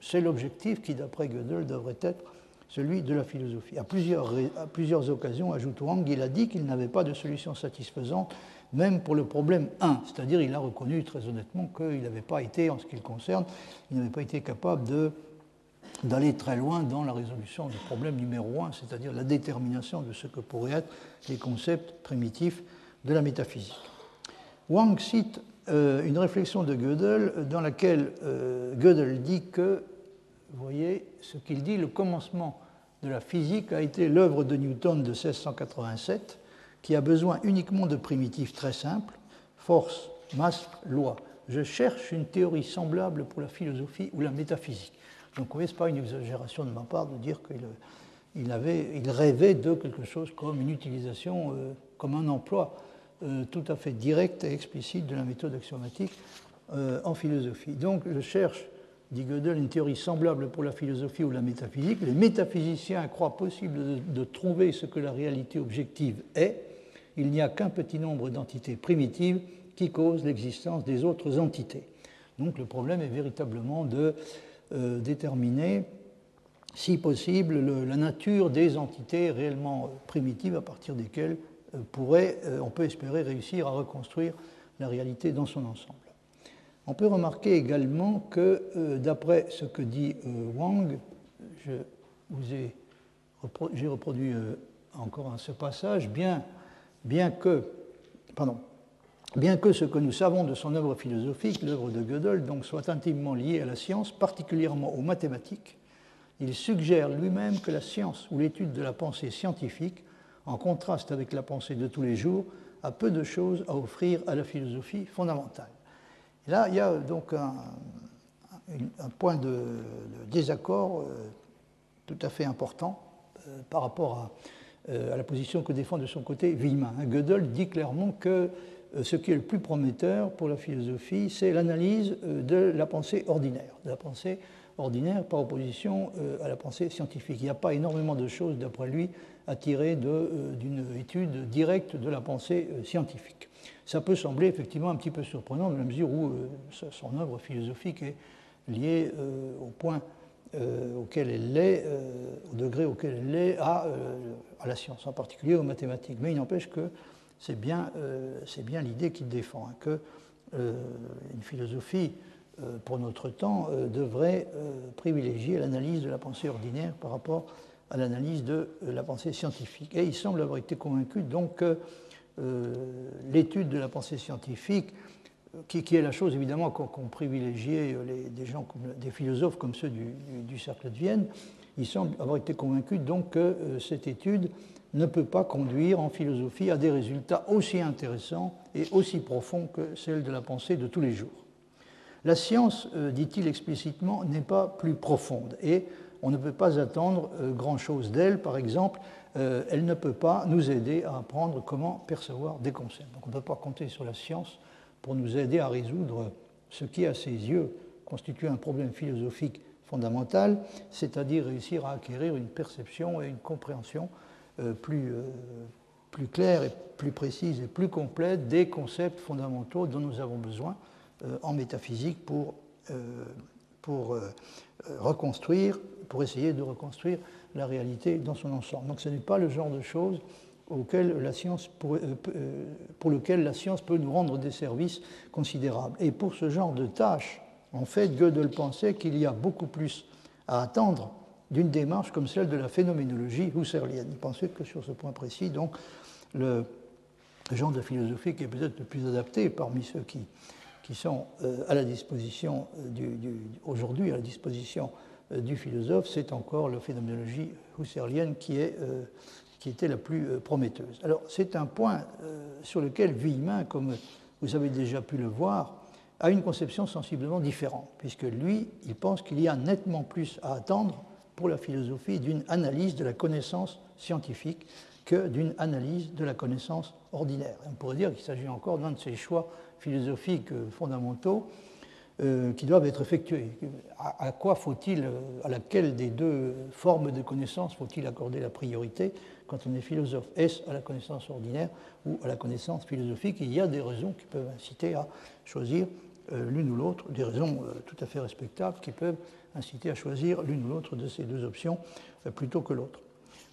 C'est l'objectif qui, d'après Gödel, devrait être celui de la philosophie. À plusieurs, à plusieurs occasions, ajoute Wang, il a dit qu'il n'avait pas de solution satisfaisante, même pour le problème 1. C'est-à-dire, il a reconnu très honnêtement qu'il n'avait pas été, en ce qui le concerne, il n'avait pas été capable de d'aller très loin dans la résolution du problème numéro 1, c'est-à-dire la détermination de ce que pourraient être les concepts primitifs de la métaphysique. Wang cite euh, une réflexion de Gödel dans laquelle euh, Gödel dit que vous voyez ce qu'il dit, le commencement de la physique a été l'œuvre de Newton de 1687, qui a besoin uniquement de primitifs très simples, force, masse, loi. Je cherche une théorie semblable pour la philosophie ou la métaphysique. Donc, voyez, ce n'est pas une exagération de ma part de dire qu'il il rêvait de quelque chose comme une utilisation, euh, comme un emploi euh, tout à fait direct et explicite de la méthode axiomatique euh, en philosophie. Donc, je cherche dit Gödel, une théorie semblable pour la philosophie ou la métaphysique. Les métaphysiciens croient possible de, trouver ce que la réalité objective est. Il n'y a qu'un petit nombre d'entités primitives qui causent l'existence des autres entités. Donc le problème est véritablement de euh, déterminer, si possible, la nature des entités réellement primitives à partir desquelles euh, pourrait, euh, on peut espérer réussir à reconstruire la réalité dans son ensemble. On peut remarquer également que, euh, d'après ce que dit euh, Wang, j'ai reproduit euh, encore ce passage, bien, bien, que, pardon, bien que ce que nous savons de son œuvre philosophique, l'œuvre de Gödel, donc, soit intimement lié à la science, particulièrement aux mathématiques, il suggère lui-même que la science ou l'étude de la pensée scientifique, en contraste avec la pensée de tous les jours, a peu de choses à offrir à la philosophie fondamentale là, il y a donc un, point de, désaccord euh, tout à fait important euh, par rapport euh, à, la position que défend de son côté Villemin. Gödel dit clairement que ce qui est le plus prometteur pour la philosophie, c'est l'analyse de la pensée ordinaire, de la pensée ordinaire par opposition à la pensée scientifique. Il n'y a pas énormément de choses, d'après lui, à tirer d'une étude directe de la pensée scientifique. Ça peut sembler effectivement un petit peu surprenant dans la mesure où euh, son œuvre philosophique est liée euh, au point euh, auquel elle l'est, au degré auquel elle l'est à, à, la science, en particulier aux mathématiques. Mais il n'empêche que c'est bien, l'idée qu'il défend, hein, que une philosophie pour notre temps devrait privilégier l'analyse de la pensée ordinaire par rapport à l'analyse de la pensée scientifique. Et il semble avoir été convaincu donc que euh, l'étude de la pensée scientifique, qui, est la chose évidemment qu'ont euh, des gens, des philosophes comme ceux du, cercle de Vienne, il semble avoir été convaincu donc que euh, cette étude ne peut pas conduire en philosophie à des résultats aussi intéressants et aussi profonds que celle de la pensée de tous les jours. La science, dit-il explicitement, n'est pas plus profonde et on ne peut pas attendre grand-chose d'elle. Par exemple, euh, elle ne peut pas nous aider à apprendre comment percevoir des concepts. On ne peut pas compter sur la science pour nous aider à résoudre ce qui, à ses yeux, constitue un problème philosophique fondamental, c'est-à-dire réussir à acquérir une perception et une compréhension euh, plus, euh, plus claire et plus précise et plus complète des concepts fondamentaux dont nous avons besoin en métaphysique pour, pour reconstruire, pour essayer de reconstruire la réalité dans son ensemble. Donc ce n'est pas le genre de choses auquel la science pour, euh, euh, pour, lequel la science peut nous rendre des services considérables. Et pour ce genre de tâches, en fait, Gödel pensait qu'il y a beaucoup plus à attendre d'une démarche comme celle de la phénoménologie husserlienne. Pensait que sur ce point précis, donc, le genre de philosophie qui est peut-être le plus adapté parmi ceux qui, qui sont euh, à la disposition euh, aujourd'hui à la disposition euh, du philosophe, c'est encore la phénoménologie husserlienne qui, est, qui était la plus prometteuse. Alors c'est un point sur lequel Villemin, comme vous avez déjà pu le voir, a une conception sensiblement différente, puisque lui, il pense qu'il y a nettement plus à attendre pour la philosophie d'une analyse de la connaissance scientifique que d'une analyse de la connaissance ordinaire. on pourrait dire qu'il s'agit encore d'un de ces choix philosophiques fondamentaux euh, qui doivent être effectués. À, quoi faut-il, à laquelle des deux formes de connaissance faut-il accorder la priorité quand on est philosophe? Est-ce à la connaissance ordinaire ou à la connaissance philosophique? Il y a des raisons qui peuvent inciter à choisir euh, l'une ou l'autre, des raisons euh, tout à fait respectables qui peuvent inciter à choisir l'une ou l'autre de ces deux options plutôt que l'autre.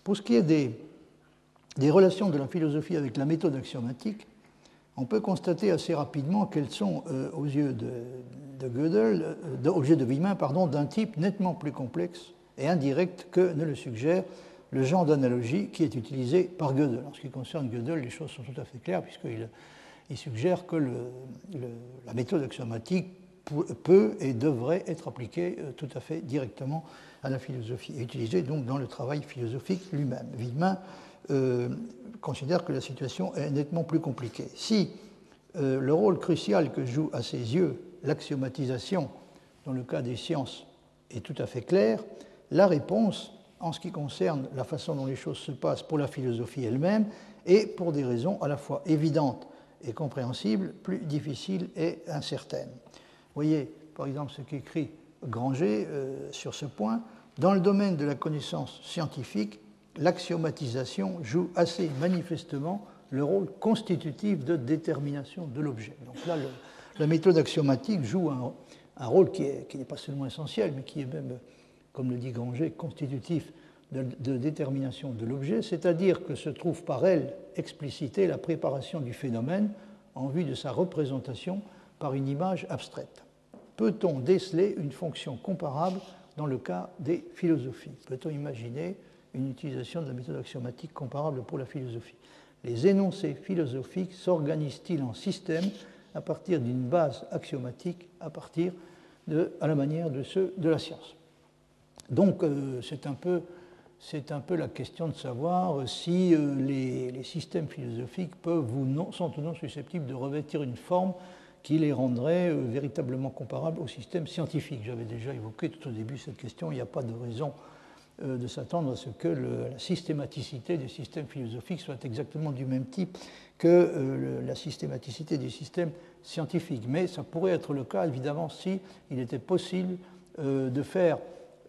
Pour ce qui est des, relations de la philosophie avec la méthode axiomatique, on peut constater assez rapidement qu'elles sont, euh, aux yeux de, Gödel, euh, aux yeux de pardon, d'un type nettement plus complexe et indirect que ne le suggère le genre d'analogie qui est utilisé par Gödel. En ce qui concerne Gödel, les choses sont tout à fait claires puisqu'il il suggère que la méthode axiomatique peut et devrait être appliquée euh, tout à fait directement à la philosophie et utilisée donc dans le travail philosophique lui-même. Wieman euh, considère que la situation est nettement plus compliquée. Si euh, le rôle crucial que joue à ses yeux l'axiomatisation dans le cas des sciences est tout à fait clair, la réponse en ce qui concerne la façon dont les choses se passent pour la philosophie elle-même est, pour des raisons à la fois évidentes et compréhensibles, plus difficile et incertaine. Vous voyez, par exemple, ce qu'écrit Granger euh, sur ce point. Dans le domaine de la connaissance scientifique, l'axiomatisation joue assez manifestement le rôle constitutif de détermination de l'objet. Donc là, la méthode axiomatique joue un, rôle qui, n'est pas seulement essentiel, mais qui est même, comme le dit Granger, constitutif de, détermination de l'objet, c'est-à-dire que se trouve par elle explicitée la préparation du phénomène en vue de sa représentation par une image abstraite. Peut-on déceler une fonction comparable dans le cas des philosophies? Peut-on imaginer une utilisation de la méthode axiomatique comparable pour la philosophie? Les énoncés philosophiques s'organisent-ils en système à partir d'une base axiomatique, à partir de, à la manière de ceux de la science? Donc euh, c'est un peu c'est un peu la question de savoir si euh, les, systèmes philosophiques peuvent ou non, sont ou non susceptibles de revêtir une forme qui les rendrait euh, véritablement comparables au système scientifique. J'avais déjà évoqué tout au début cette question, il n'y a pas de raison euh, de s'attendre à ce que la systématicité des systèmes philosophiques soit exactement du même type que la systématicité des systèmes scientifiques. Mais ça pourrait être le cas, évidemment, si était possible de faire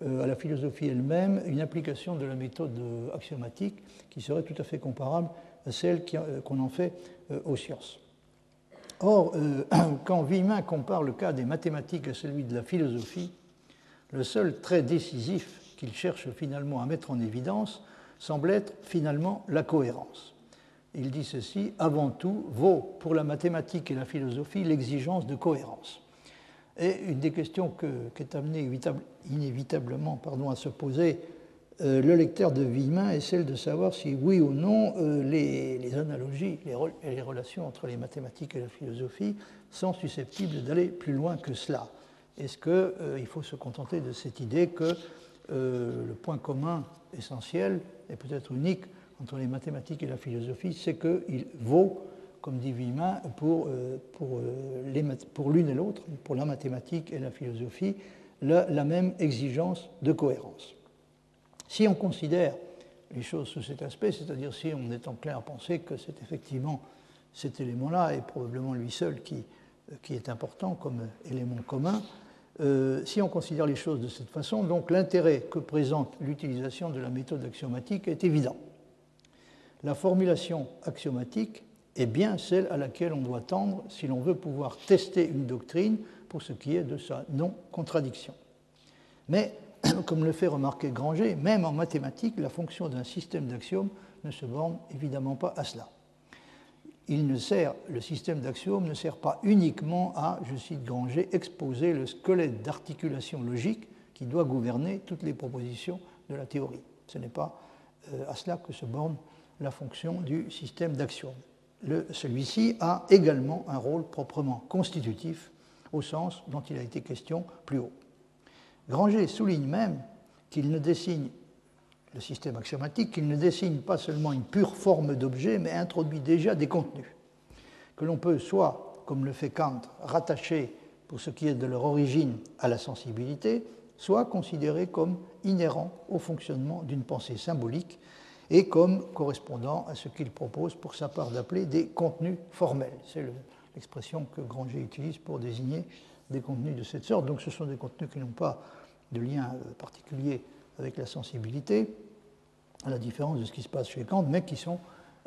à la philosophie elle-même une application de la méthode axiomatique qui serait tout à fait comparable à celle qu'on en fait aux sciences. Or, [clears throat] quand Villemin compare le cas des mathématiques à celui de la philosophie, le seul trait décisif qu'il cherche finalement à mettre en évidence semble être finalement la cohérence. Il dit ceci, avant tout, vaut pour la mathématique et la philosophie l'exigence de cohérence. Et une des questions qu'est amenée inévitablement pardon, à se poser euh, le lecteur de Villemin est celle de savoir si oui ou non euh, les, analogies les et les relations entre les mathématiques et la philosophie sont susceptibles d'aller plus loin que cela. Est-ce qu'il euh, faut se contenter de cette idée que le point commun essentiel et peut-être unique entre les mathématiques et la philosophie, c'est qu'il vaut, comme dit Villemin, pour, euh, euh, pour l'une et l'autre, pour la mathématique et la philosophie, la, même exigence de cohérence. Si on considère les choses sous cet aspect, c'est-à-dire si on est enclin à penser que c'est effectivement cet élément-là, et probablement lui seul, qui, qui est important comme élément commun, euh, si on considère les choses de cette façon, donc l'intérêt que présente l'utilisation de la méthode axiomatique est évident. La formulation axiomatique est bien celle à laquelle on doit tendre si l'on veut pouvoir tester une doctrine pour ce qui est de sa non-contradiction. Mais, [clears throat] comme le fait remarquer Granger, même en mathématiques, la fonction d'un système d'axiomes ne se borne évidemment pas à cela il ne sert, le système d'axiomes ne sert pas uniquement à, je cite Granger, exposer le squelette d'articulation logique qui doit gouverner toutes les propositions de la théorie. Ce n'est pas à cela que se borne la fonction du système d'axiome. Celui-ci a également un rôle proprement constitutif au sens dont il a été question plus haut. Granger souligne même qu'il ne dessine le système axiomatique, qu'il ne dessine pas seulement une pure forme d'objet, mais introduit déjà des contenus, que l'on peut soit, comme le fait Kant, rattacher, pour ce qui est de leur origine, à la sensibilité, soit considérer comme inhérents au fonctionnement d'une pensée symbolique et comme correspondant à ce qu'il propose pour sa part d'appeler des contenus formels. C'est l'expression que Granger utilise pour désigner des contenus de cette sorte. Donc ce sont des contenus qui n'ont pas de lien euh, particulier avec la sensibilité, à la différence de ce qui se passe chez Kant, mais qui, sont,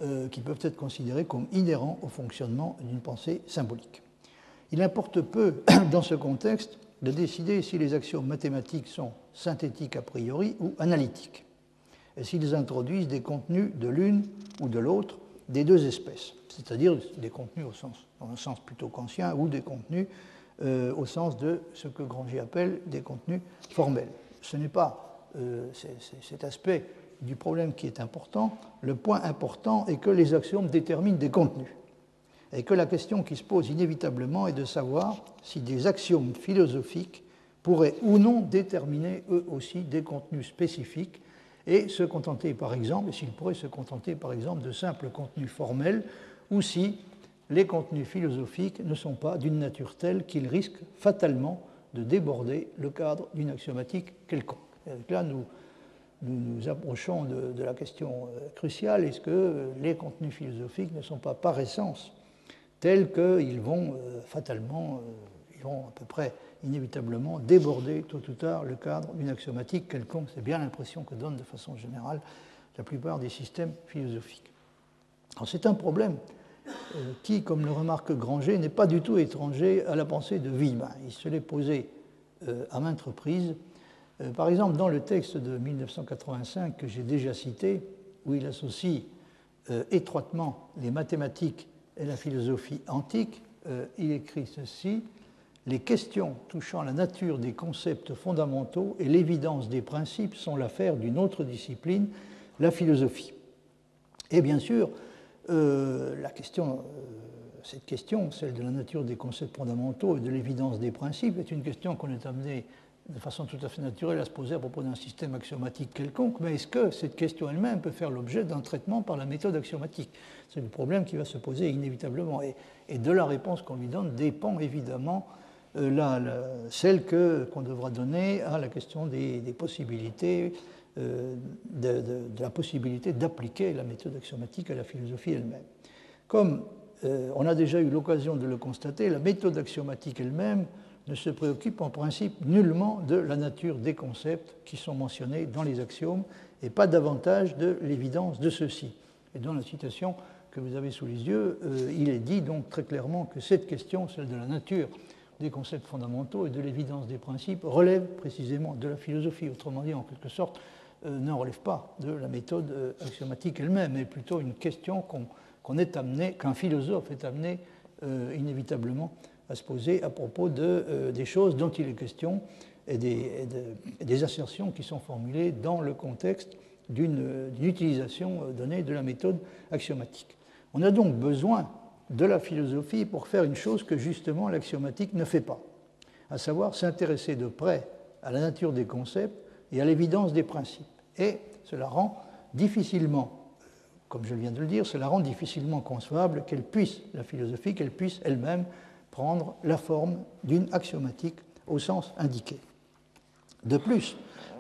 euh, qui peuvent être considérés comme inhérents au fonctionnement d'une pensée symbolique. Il importe peu, [coughs] dans ce contexte, de décider si les actions mathématiques sont synthétiques a priori ou analytiques, s'ils introduisent des contenus de l'une ou de l'autre des deux espèces, c'est-à-dire des contenus au sens, dans un sens plutôt conscient ou des contenus euh, au sens de ce que Granger appelle des contenus formels. Ce n'est pas euh, cet aspect du problème qui est important. Le point important est que les axiomes déterminent des contenus et que la question qui se pose inévitablement est de savoir si des axiomes philosophiques pourraient ou non déterminer eux aussi des contenus spécifiques et se contenter par exemple, s'ils pourraient se contenter par exemple de simples contenus formels ou si les contenus philosophiques ne sont pas d'une nature telle qu'ils risquent fatalement de déborder le cadre d'une axiomatique quelconque. Là, nous, nous approchons de, la question euh, cruciale, est-ce que les contenus philosophiques ne sont pas par essence tels qu'ils vont euh, fatalement, euh, ils vont à peu près inévitablement déborder tôt ou tard le cadre d'une axiomatique quelconque C'est bien l'impression que donne de façon générale la plupart des systèmes philosophiques. c'est un problème qui, comme le remarque Granger, n'est pas du tout étranger à la pensée de Villemin. Il se l'est posé à maintes reprises euh, par exemple, dans le texte de 1985 que j'ai déjà cité, où il associe euh, étroitement les mathématiques et la philosophie antique, euh, il écrit ceci Les questions touchant la nature des concepts fondamentaux et l'évidence des principes sont l'affaire d'une autre discipline, la philosophie. Et bien sûr, la question, cette question, celle de la nature des concepts fondamentaux et de l'évidence des principes, est une question qu'on est amené de façon tout à fait naturelle à se poser à propos d'un système axiomatique quelconque, mais est-ce que cette question elle-même peut faire l'objet d'un traitement par la méthode axiomatique? C'est le problème qui va se poser inévitablement. Et, de la réponse qu'on lui donne dépend évidemment euh, celle qu'on devra donner à la question des, possibilités, euh, de, la possibilité d'appliquer la méthode axiomatique à la philosophie elle-même. Comme euh, on a déjà eu l'occasion de le constater, la méthode axiomatique elle-même ne se préoccupe en principe nullement de la nature des concepts qui sont mentionnés dans les axiomes et pas davantage de l'évidence de ceux-ci. Et dans la citation que vous avez sous les yeux, il est dit donc très clairement que cette question, celle de la nature des concepts fondamentaux et de l'évidence des principes, relève précisément de la philosophie. Autrement dit, en quelque sorte, euh, ne relève pas de la méthode euh, axiomatique elle-même, mais plutôt une question qu'on est amené, qu'un philosophe est amené inévitablement à se poser à propos de, euh, des choses dont il est question et des, assertions qui sont formulées dans le contexte d'une utilisation euh, donnée de la méthode axiomatique. On a donc besoin de la philosophie pour faire une chose que justement l'axiomatique ne fait pas, à savoir s'intéresser de près à la nature des concepts et à l'évidence des principes. Et cela rend difficilement, comme je viens de le dire, cela rend difficilement concevable qu'elle puisse, la philosophie, qu'elle puisse elle-même prendre la forme d'une axiomatique au sens indiqué. De plus,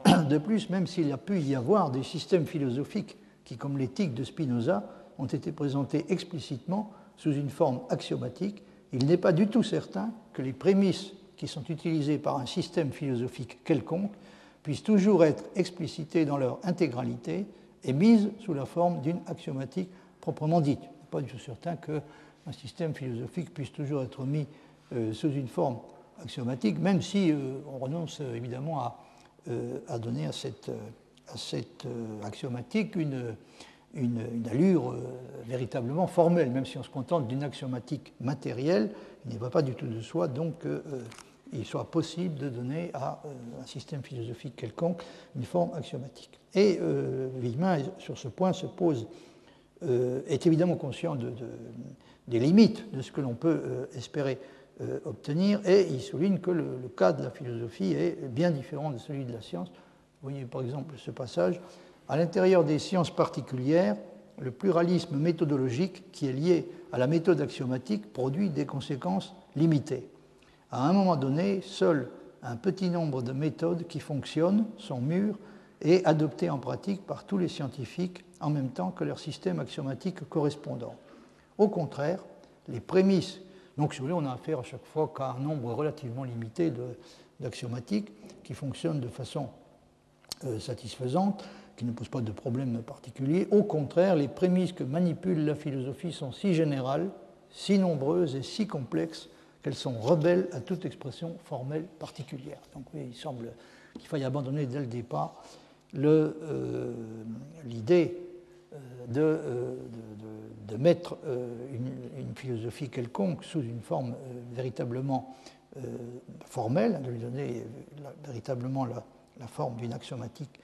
[clears throat] de plus même s'il a pu y avoir des systèmes philosophiques qui, comme l'éthique de Spinoza, ont été présentés explicitement sous une forme axiomatique, il n'est pas du tout certain que les prémices qui sont utilisées par un système philosophique quelconque puissent toujours être explicitées dans leur intégralité et mises sous la forme d'une axiomatique proprement dite. Il n'est pas du tout certain que un système philosophique puisse toujours être mis euh, sous une forme axiomatique, même si euh, on renonce euh, évidemment à, donner à cette axiomatique une, une, allure véritablement formelle, même si on se contente d'une axiomatique matérielle, il n'y va pas du tout de soi donc il soit possible de donner à un système philosophique quelconque une forme axiomatique. Et euh, sur ce point, se pose, est évidemment conscient de, des limites de ce que l'on peut espérer obtenir, et il souligne que le, cas de la philosophie est bien différent de celui de la science. Vous voyez par exemple ce passage. À l'intérieur des sciences particulières, le pluralisme méthodologique qui est lié à la méthode axiomatique produit des conséquences limitées. À un moment donné, seul un petit nombre de méthodes qui fonctionnent sont mûres et adoptées en pratique par tous les scientifiques en même temps que leur système axiomatique correspondant. Au contraire, les prémices, donc si vous voulez, on a affaire à chaque fois qu'à un nombre relativement limité d'axiomatiques qui fonctionnent de façon euh, satisfaisante, qui ne pose pas de problème particulier. Au contraire, les prémices que manipule la philosophie sont si générales, si nombreuses et si complexes qu'elles sont rebelles à toute expression formelle particulière. Donc oui, il semble qu'il faille abandonner dès le départ euh, l'idée euh, euh, de, mettre une, philosophie quelconque sous une forme véritablement formelle, de lui donner véritablement la forme d'une axiomatique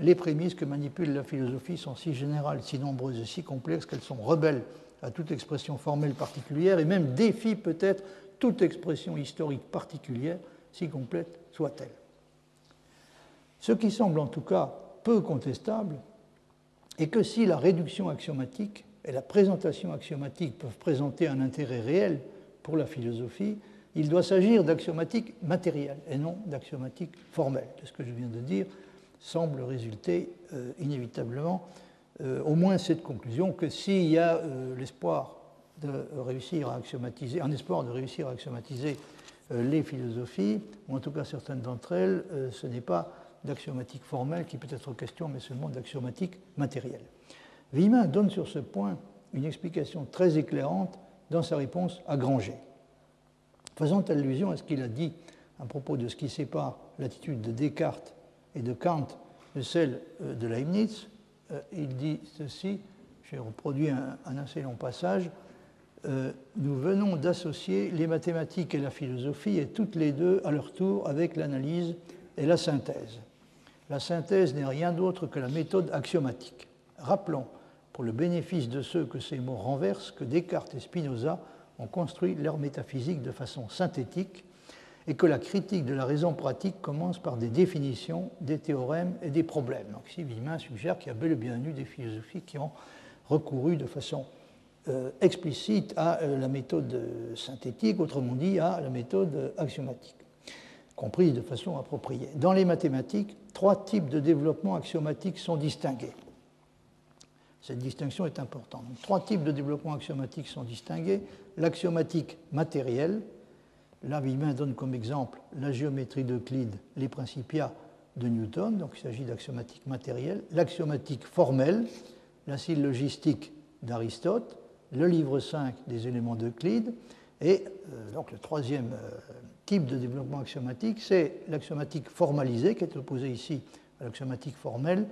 les prémices que manipule la philosophie sont si générales, si nombreuses et si complexes qu'elles sont rebelles à toute expression formelle particulière et même défient peut-être toute expression historique particulière, si complète soit-elle. Ce qui semble en tout cas peu contestable est que si la réduction axiomatique et la présentation axiomatique peuvent présenter un intérêt réel pour la philosophie, il doit s'agir d'axiomatique matérielle et non d'axiomatique formelle. C'est ce que je viens de dire semble résulter euh, inévitablement euh, au moins cette conclusion que s'il y a euh, l'espoir de réussir à axiomatiser, un espoir de réussir à axiomatiser les philosophies, ou en tout cas certaines d'entre elles, ce n'est pas d'axiomatique formelle qui peut être question, mais seulement d'axiomatique matérielle. Vimin donne sur ce point une explication très éclairante dans sa réponse à Granger. Faisant allusion à ce qu'il a dit à propos de ce qui sépare l'attitude de Descartes et de Kant de celle euh, de Leibniz, euh, il dit ceci, j'ai reproduit un, assez long passage, euh, nous venons d'associer les mathématiques et la philosophie, et toutes les deux à leur tour avec l'analyse et la synthèse. La synthèse n'est rien d'autre que la méthode axiomatique. Rappelons, pour le bénéfice de ceux que ces mots renversent, que Descartes et Spinoza ont construit leur métaphysique de façon synthétique et que la critique de la raison pratique commence par des définitions, des théorèmes et des problèmes. Donc ici, Villemin suggère qu'il y a bel et bien eu des philosophies qui ont recouru de façon euh, explicite à euh, la méthode synthétique, autrement dit à la méthode axiomatique, comprise de façon appropriée. Dans les mathématiques, trois types de développement axiomatique sont distingués. Cette distinction est importante. trois types de développement axiomatique sont distingués. L'axiomatique matérielle, Là, Villemin donne comme exemple la géométrie d'Euclide, les principia de Newton, donc il s'agit d'axiomatique matérielle, l'axiomatique formelle, la syllogistique d'Aristote, le livre 5 des éléments d'Euclide, et euh, donc le troisième euh, type de développement axiomatique, c'est l'axiomatique formalisée, qui est opposée ici à l'axiomatique formelle.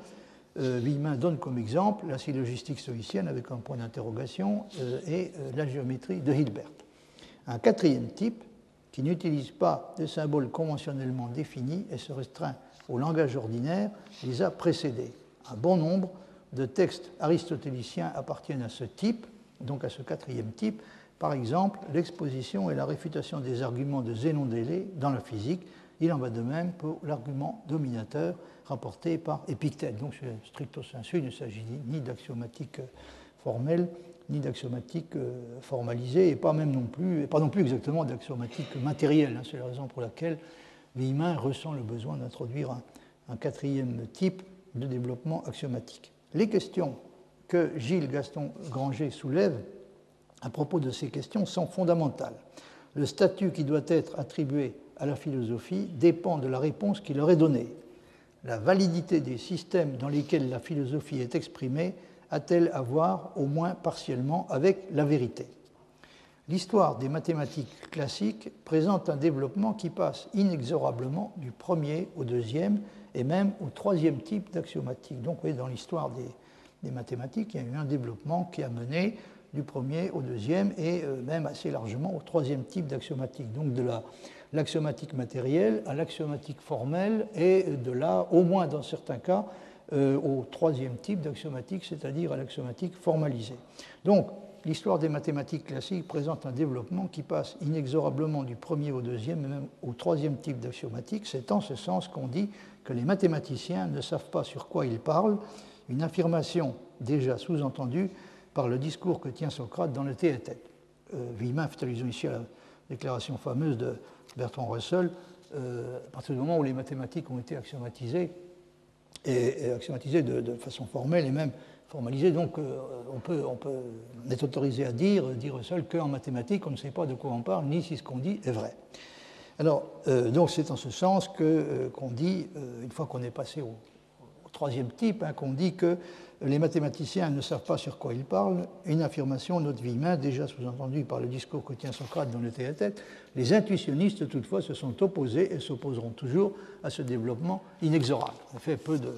Euh, donne comme exemple la syllogistique stoïcienne avec un point d'interrogation euh, et la géométrie de Hilbert. Un quatrième type, qui n'utilise pas de symboles conventionnellement définis et se restreint au langage ordinaire, les a précédés. Un bon nombre de textes aristotéliciens appartiennent à ce type, donc à ce quatrième type. Par exemple, l'exposition et la réfutation des arguments de Zénon d'Élée dans la physique. Il en va de même pour l'argument dominateur rapporté par Épictète. Donc, stricto sensu, il ne s'agit ni d'axiomatique formelle ni d'axiomatique euh, formalisée, et pas même non plus, et pas non plus exactement d'axiomatique matérielle. Hein. C'est la raison pour laquelle Villemin ressent le besoin d'introduire un, quatrième type de développement axiomatique. Les questions que Gilles Gaston Granger soulève à propos de ces questions sont fondamentales. Le statut qui doit être attribué à la philosophie dépend de la réponse qui leur est donnée. La validité des systèmes dans lesquels la philosophie est exprimée a-t-elle à voir au moins partiellement avec la vérité? L'histoire des mathématiques classiques présente un développement qui passe inexorablement du premier au deuxième et même au troisième type d'axiomatique. Donc, vous voyez, dans l'histoire des, mathématiques, il y a eu un développement qui a mené du premier au deuxième et euh, même assez largement au troisième type d'axiomatique. Donc de l'axiomatique matérielle à l'axiomatique formelle et de là, au moins dans certains cas, euh, au troisième type d'axiomatique, c'est-à-dire à, l'axiomatique formalisée. Donc l'histoire des mathématiques classiques présente un développement qui passe inexorablement du premier au deuxième et même au troisième type d'axiomatique. C'est en ce sens qu'on dit que les mathématiciens ne savent pas sur quoi ils parlent, une affirmation déjà sous-entendue par le discours que tient Socrate dans le thé et tête. Euh, allusion ici à la déclaration fameuse de Bertrand Russell, euh, à partir du moment où les mathématiques ont été axiomatisées, et, axiomatisées de, façon formelle et même formalisée, donc euh, on, peut, on peut être autorisé à dire, dire seul qu'en mathématiques, on ne sait pas de quoi on parle, ni si ce qu'on dit est vrai. Alors, euh, donc c'est en ce sens qu'on dit, une fois qu'on est passé au, troisième type, hein, qu'on dit que les mathématiciens ne savent pas sur quoi ils parlent, une affirmation, notre vie humaine, déjà sous-entendue par le discours que tient Socrate dans le tête à tête. Les intuitionnistes, toutefois, se sont opposés et s'opposeront toujours à ce développement inexorable. En fait, peu de,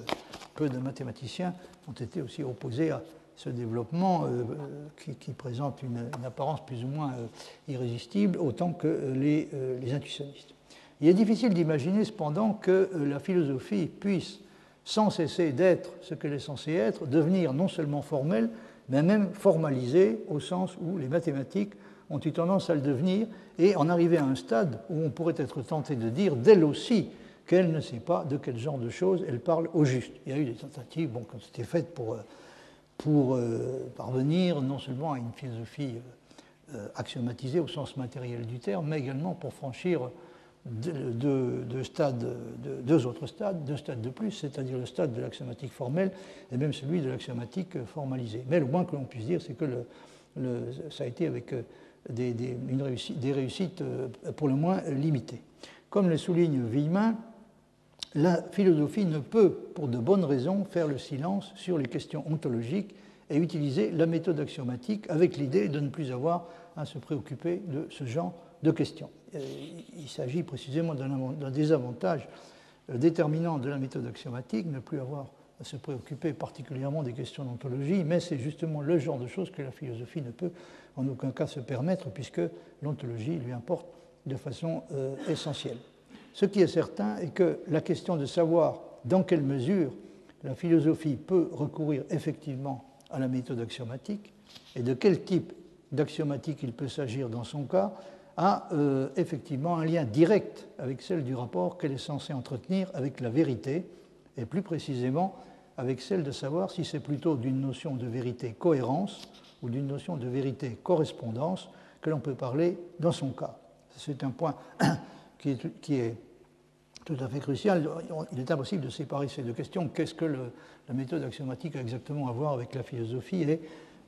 peu de mathématiciens ont été aussi opposés à ce développement euh, qui, présente une, apparence plus ou moins euh, irrésistible, autant que les, euh, les intuitionnistes. Il est difficile d'imaginer cependant que la philosophie puisse sans cesser d'être ce qu'elle est censée être, devenir non seulement formelle, mais même formalisée au sens où les mathématiques ont eu tendance à le devenir et en arriver à un stade où on pourrait être tenté de dire d'elle aussi qu'elle ne sait pas de quel genre de choses elle parle au juste. Il y a eu des tentatives bon, qui ont été faites pour, euh, pour euh, parvenir non seulement à une philosophie euh, axiomatisée au sens matériel du terme, mais également pour franchir deux, autres stades, deux stades de plus, c'est-à-dire le stade de l'axiomatique formelle et même celui de l'axiomatique formalisée. Mais le moins que l'on puisse dire, c'est que ça a été avec euh, des, des réussites euh, pour le moins limitées. Comme le souligne Villemin, la philosophie ne peut, pour de bonnes raisons, faire le silence sur les questions ontologiques et utiliser la méthode axiomatique avec l'idée de ne plus avoir à se préoccuper de ce genre de questions. Euh, il s'agit précisément d'un désavantage euh, déterminant de la méthode axiomatique, ne plus avoir à se préoccuper particulièrement des questions d'ontologie, mais c'est justement le genre de choses que la philosophie ne peut en aucun cas se permettre, puisque l'ontologie lui importe de façon euh, essentielle. Ce qui est certain est que la question de savoir dans quelle mesure la philosophie peut recourir effectivement à la méthode axiomatique et de quel type d'axiomatique il peut s'agir dans son cas a euh, effectivement un lien direct avec celle du rapport qu'elle est censée entretenir avec la vérité, et plus précisément avec celle de savoir si c'est plutôt d'une notion de vérité cohérence ou d'une notion de vérité correspondance que l'on peut parler dans son cas. C'est un point [coughs] qui est, tout à fait crucial. Il est impossible de séparer ces deux questions. Qu'est-ce que la méthode axiomatique a exactement à voir avec la philosophie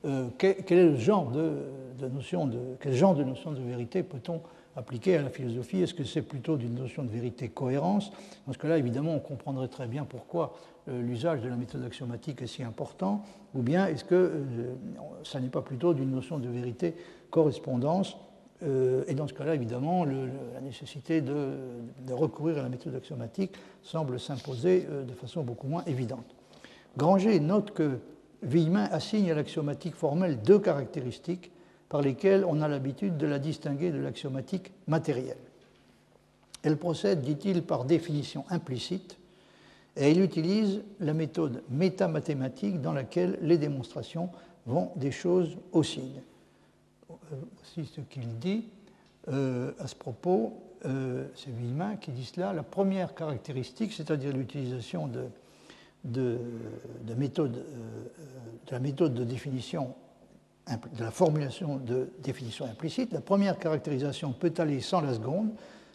euh, quel, est le genre de, notion de, quel genre de notion de vérité peut-on appliquer à la philosophie? Est-ce que c'est plutôt d'une notion de vérité cohérence? Dans ce cas-là, évidemment, on comprendrait très bien pourquoi euh, l'usage de la méthode axiomatique est si important. Ou bien est-ce que euh, ça n'est pas plutôt d'une notion de vérité correspondance Et dans ce cas-là, évidemment, la nécessité de, de, recourir à la méthode axiomatique semble s'imposer de façon beaucoup moins évidente. Granger note que Villemin assigne à l'axiomatique formelle deux caractéristiques par lesquelles on a l'habitude de la distinguer de l'axiomatique matérielle. Elle procède, dit-il, par définition implicite, et il utilise la méthode métamathématique dans laquelle les démonstrations vont des choses au signe. Voici ce qu'il dit euh, à ce propos. Euh, c'est Villemin qui dit cela. La première caractéristique, c'est-à-dire l'utilisation de euh, de la méthode de définition, de la formulation de définition implicite, la première caractérisation peut aller sans la seconde.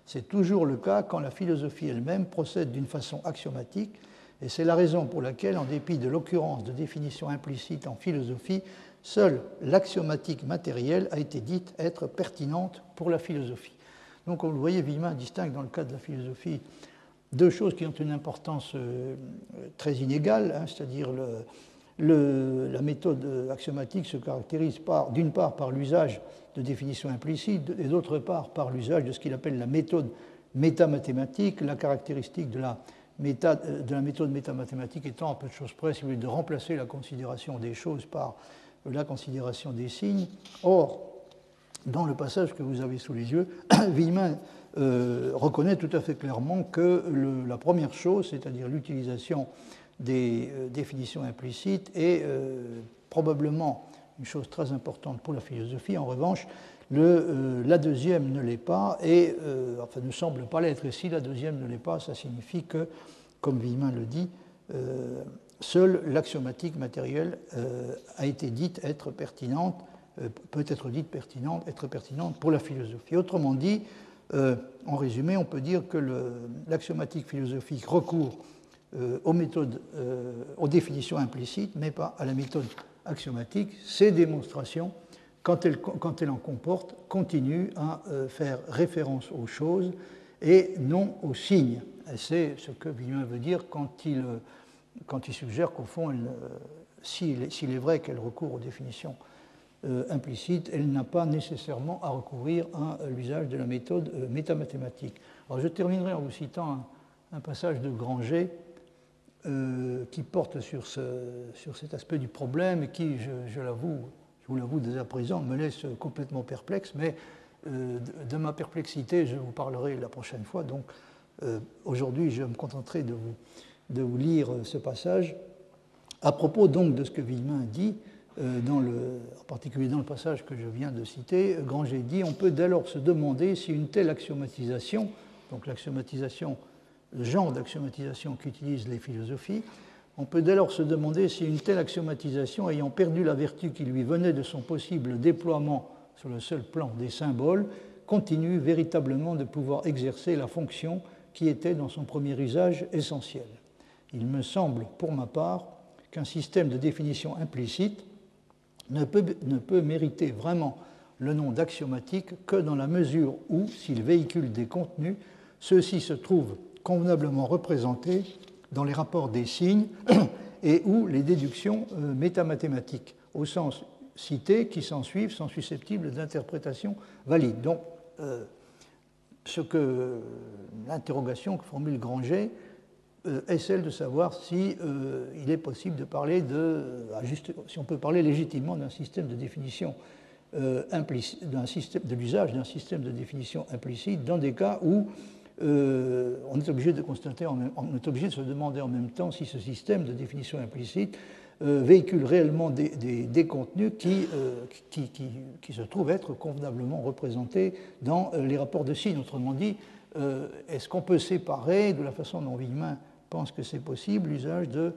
C'est toujours le cas quand la philosophie elle-même procède d'une façon axiomatique, et c'est la raison pour laquelle, en dépit de l'occurrence de définition implicite en philosophie, seule l'axiomatique matérielle a été dite être pertinente pour la philosophie. Donc, vous le voyez, Villemin distingue dans le cas de la philosophie deux choses qui ont une importance euh, très inégale, hein, c'est-à-dire la méthode axiomatique se caractérise d'une part par l'usage de définitions implicites et d'autre part par l'usage de ce qu'il appelle la méthode métamathématique, la caractéristique de la, la méthode métamathématique étant à peu de choses près, si de remplacer la considération des choses par la considération des signes. Or, dans le passage que vous avez sous les yeux, [coughs] Villemin euh, reconnaît tout à fait clairement que la première chose, c'est-à-dire l'utilisation des euh, définitions implicites, est euh, probablement une chose très importante pour la philosophie. En revanche, la deuxième ne l'est pas, et enfin ne semble pas l'être. Et si la deuxième ne l'est pas, ça signifie que, comme Villemin le dit, seule l'axiomatique matérielle a été dite être pertinente peut être dite pertinente, être pertinente pour la philosophie. Autrement dit, euh, en résumé, on peut dire que l'axiomatique philosophique recourt euh, aux méthodes, aux définitions implicites, mais pas à la méthode axiomatique. Ces démonstrations, quand elles, en comportent, continuent à faire référence aux choses et non aux signes. C'est ce que Villemin veut dire quand il, quand il suggère qu'au fond, s'il est vrai qu'elle recourt aux définitions euh, implicite, elle n'a pas nécessairement à recourir à euh, l'usage de la méthode euh, métamathématique. Alors, je terminerai en vous citant un, passage de Granger qui porte sur, ce, sur, cet aspect du problème et qui, je, l'avoue, je vous l'avoue dès à présent, me laisse complètement perplexe, mais de, ma perplexité, je vous parlerai la prochaine fois. Donc, aujourd'hui, je me contenterai de vous, de vous lire ce passage. À propos donc de ce que Villemin dit, euh, le, en particulier dans le passage que je viens de citer, Granger dit on peut dès lors se demander si une telle axiomatisation, donc l'axiomatisation, le genre d'axiomatisation qu'utilisent les philosophies, on peut dès lors se demander si une telle axiomatisation, ayant perdu la vertu qui lui venait de son possible déploiement sur le seul plan des symboles, continue véritablement de pouvoir exercer la fonction qui était dans son premier usage essentiel. Il me semble, pour ma part, qu'un système de définition implicite ne peut, mériter vraiment le nom d'axiomatique que dans la mesure où, s'il véhicule des contenus, ceux-ci se trouvent convenablement représentés dans les rapports des signes [clears throat] et où les déductions euh, métamathématiques, au sens cité, qui s'en suivent, sont susceptibles d'interprétation valide. Donc, euh, ce que l'interrogation que formule Granger, euh, est celle de savoir si euh, il est possible de parler de, si on peut parler légitimement d'un système de définition euh, de l'usage d'un système de définition implicite dans des cas où on est obligé de constater, on est obligé de se demander en même temps si ce système de définition implicite véhicule réellement des, contenus qui, qui, qui, qui, se trouvent être convenablement représentés dans les rapports de signes. Autrement dit, est-ce qu'on peut séparer de la façon dont Wigman pense que c'est possible l'usage de,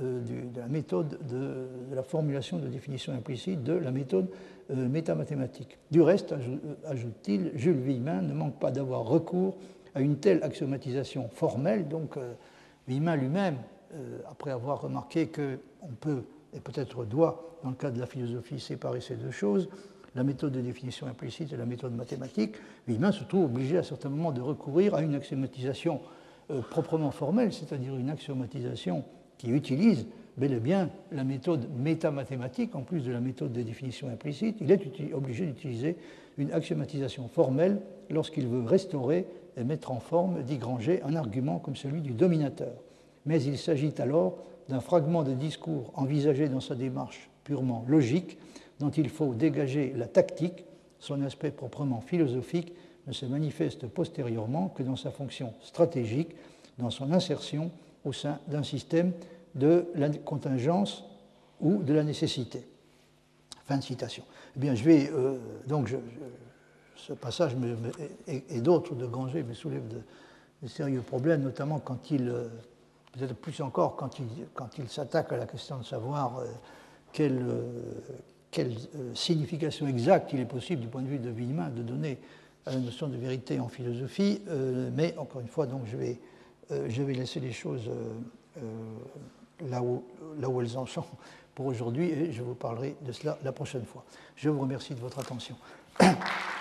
euh, la méthode de, la formulation de définition implicite de la méthode euh, métamathématique. Du reste, euh, ajoute-t-il, Jules Villemin ne manque pas d'avoir recours à une telle axiomatisation formelle. Donc, Villemin lui-même, après avoir remarqué qu'on peut et peut-être doit, dans le cas de la philosophie, séparer ces deux choses, la méthode de définition implicite et la méthode mathématique, Villemin se trouve obligé à certains moments de recourir à une axiomatisation euh, proprement formelle, c'est-à-dire une axiomatisation qui utilise bel et bien la méthode métamathématique en plus de la méthode de définition implicite, il est obligé d'utiliser une axiomatisation formelle lorsqu'il veut restaurer et mettre en forme, dit Granger, un argument comme celui du dominateur. Mais il s'agit alors d'un fragment de discours envisagé dans sa démarche purement logique, dont il faut dégager la tactique, son aspect proprement philosophique, ne se manifeste postérieurement que dans sa fonction stratégique, dans son insertion au sein d'un système de la contingence ou de la nécessité. Fin de citation. Eh bien, je vais euh, donc ce passage et, d'autres de Granger me soulèvent de, sérieux problèmes, notamment quand il, euh, peut-être plus encore quand il, s'attaque à la question de savoir euh, quelle, quelle signification exacte il est possible du point de vue de Villemin de donner à la notion de vérité en philosophie, euh, mais encore une fois, donc, je, vais, euh, je vais laisser les choses euh, là, où, là où elles en sont pour aujourd'hui et je vous parlerai de cela la prochaine fois. Je vous remercie de votre attention. [clears throat]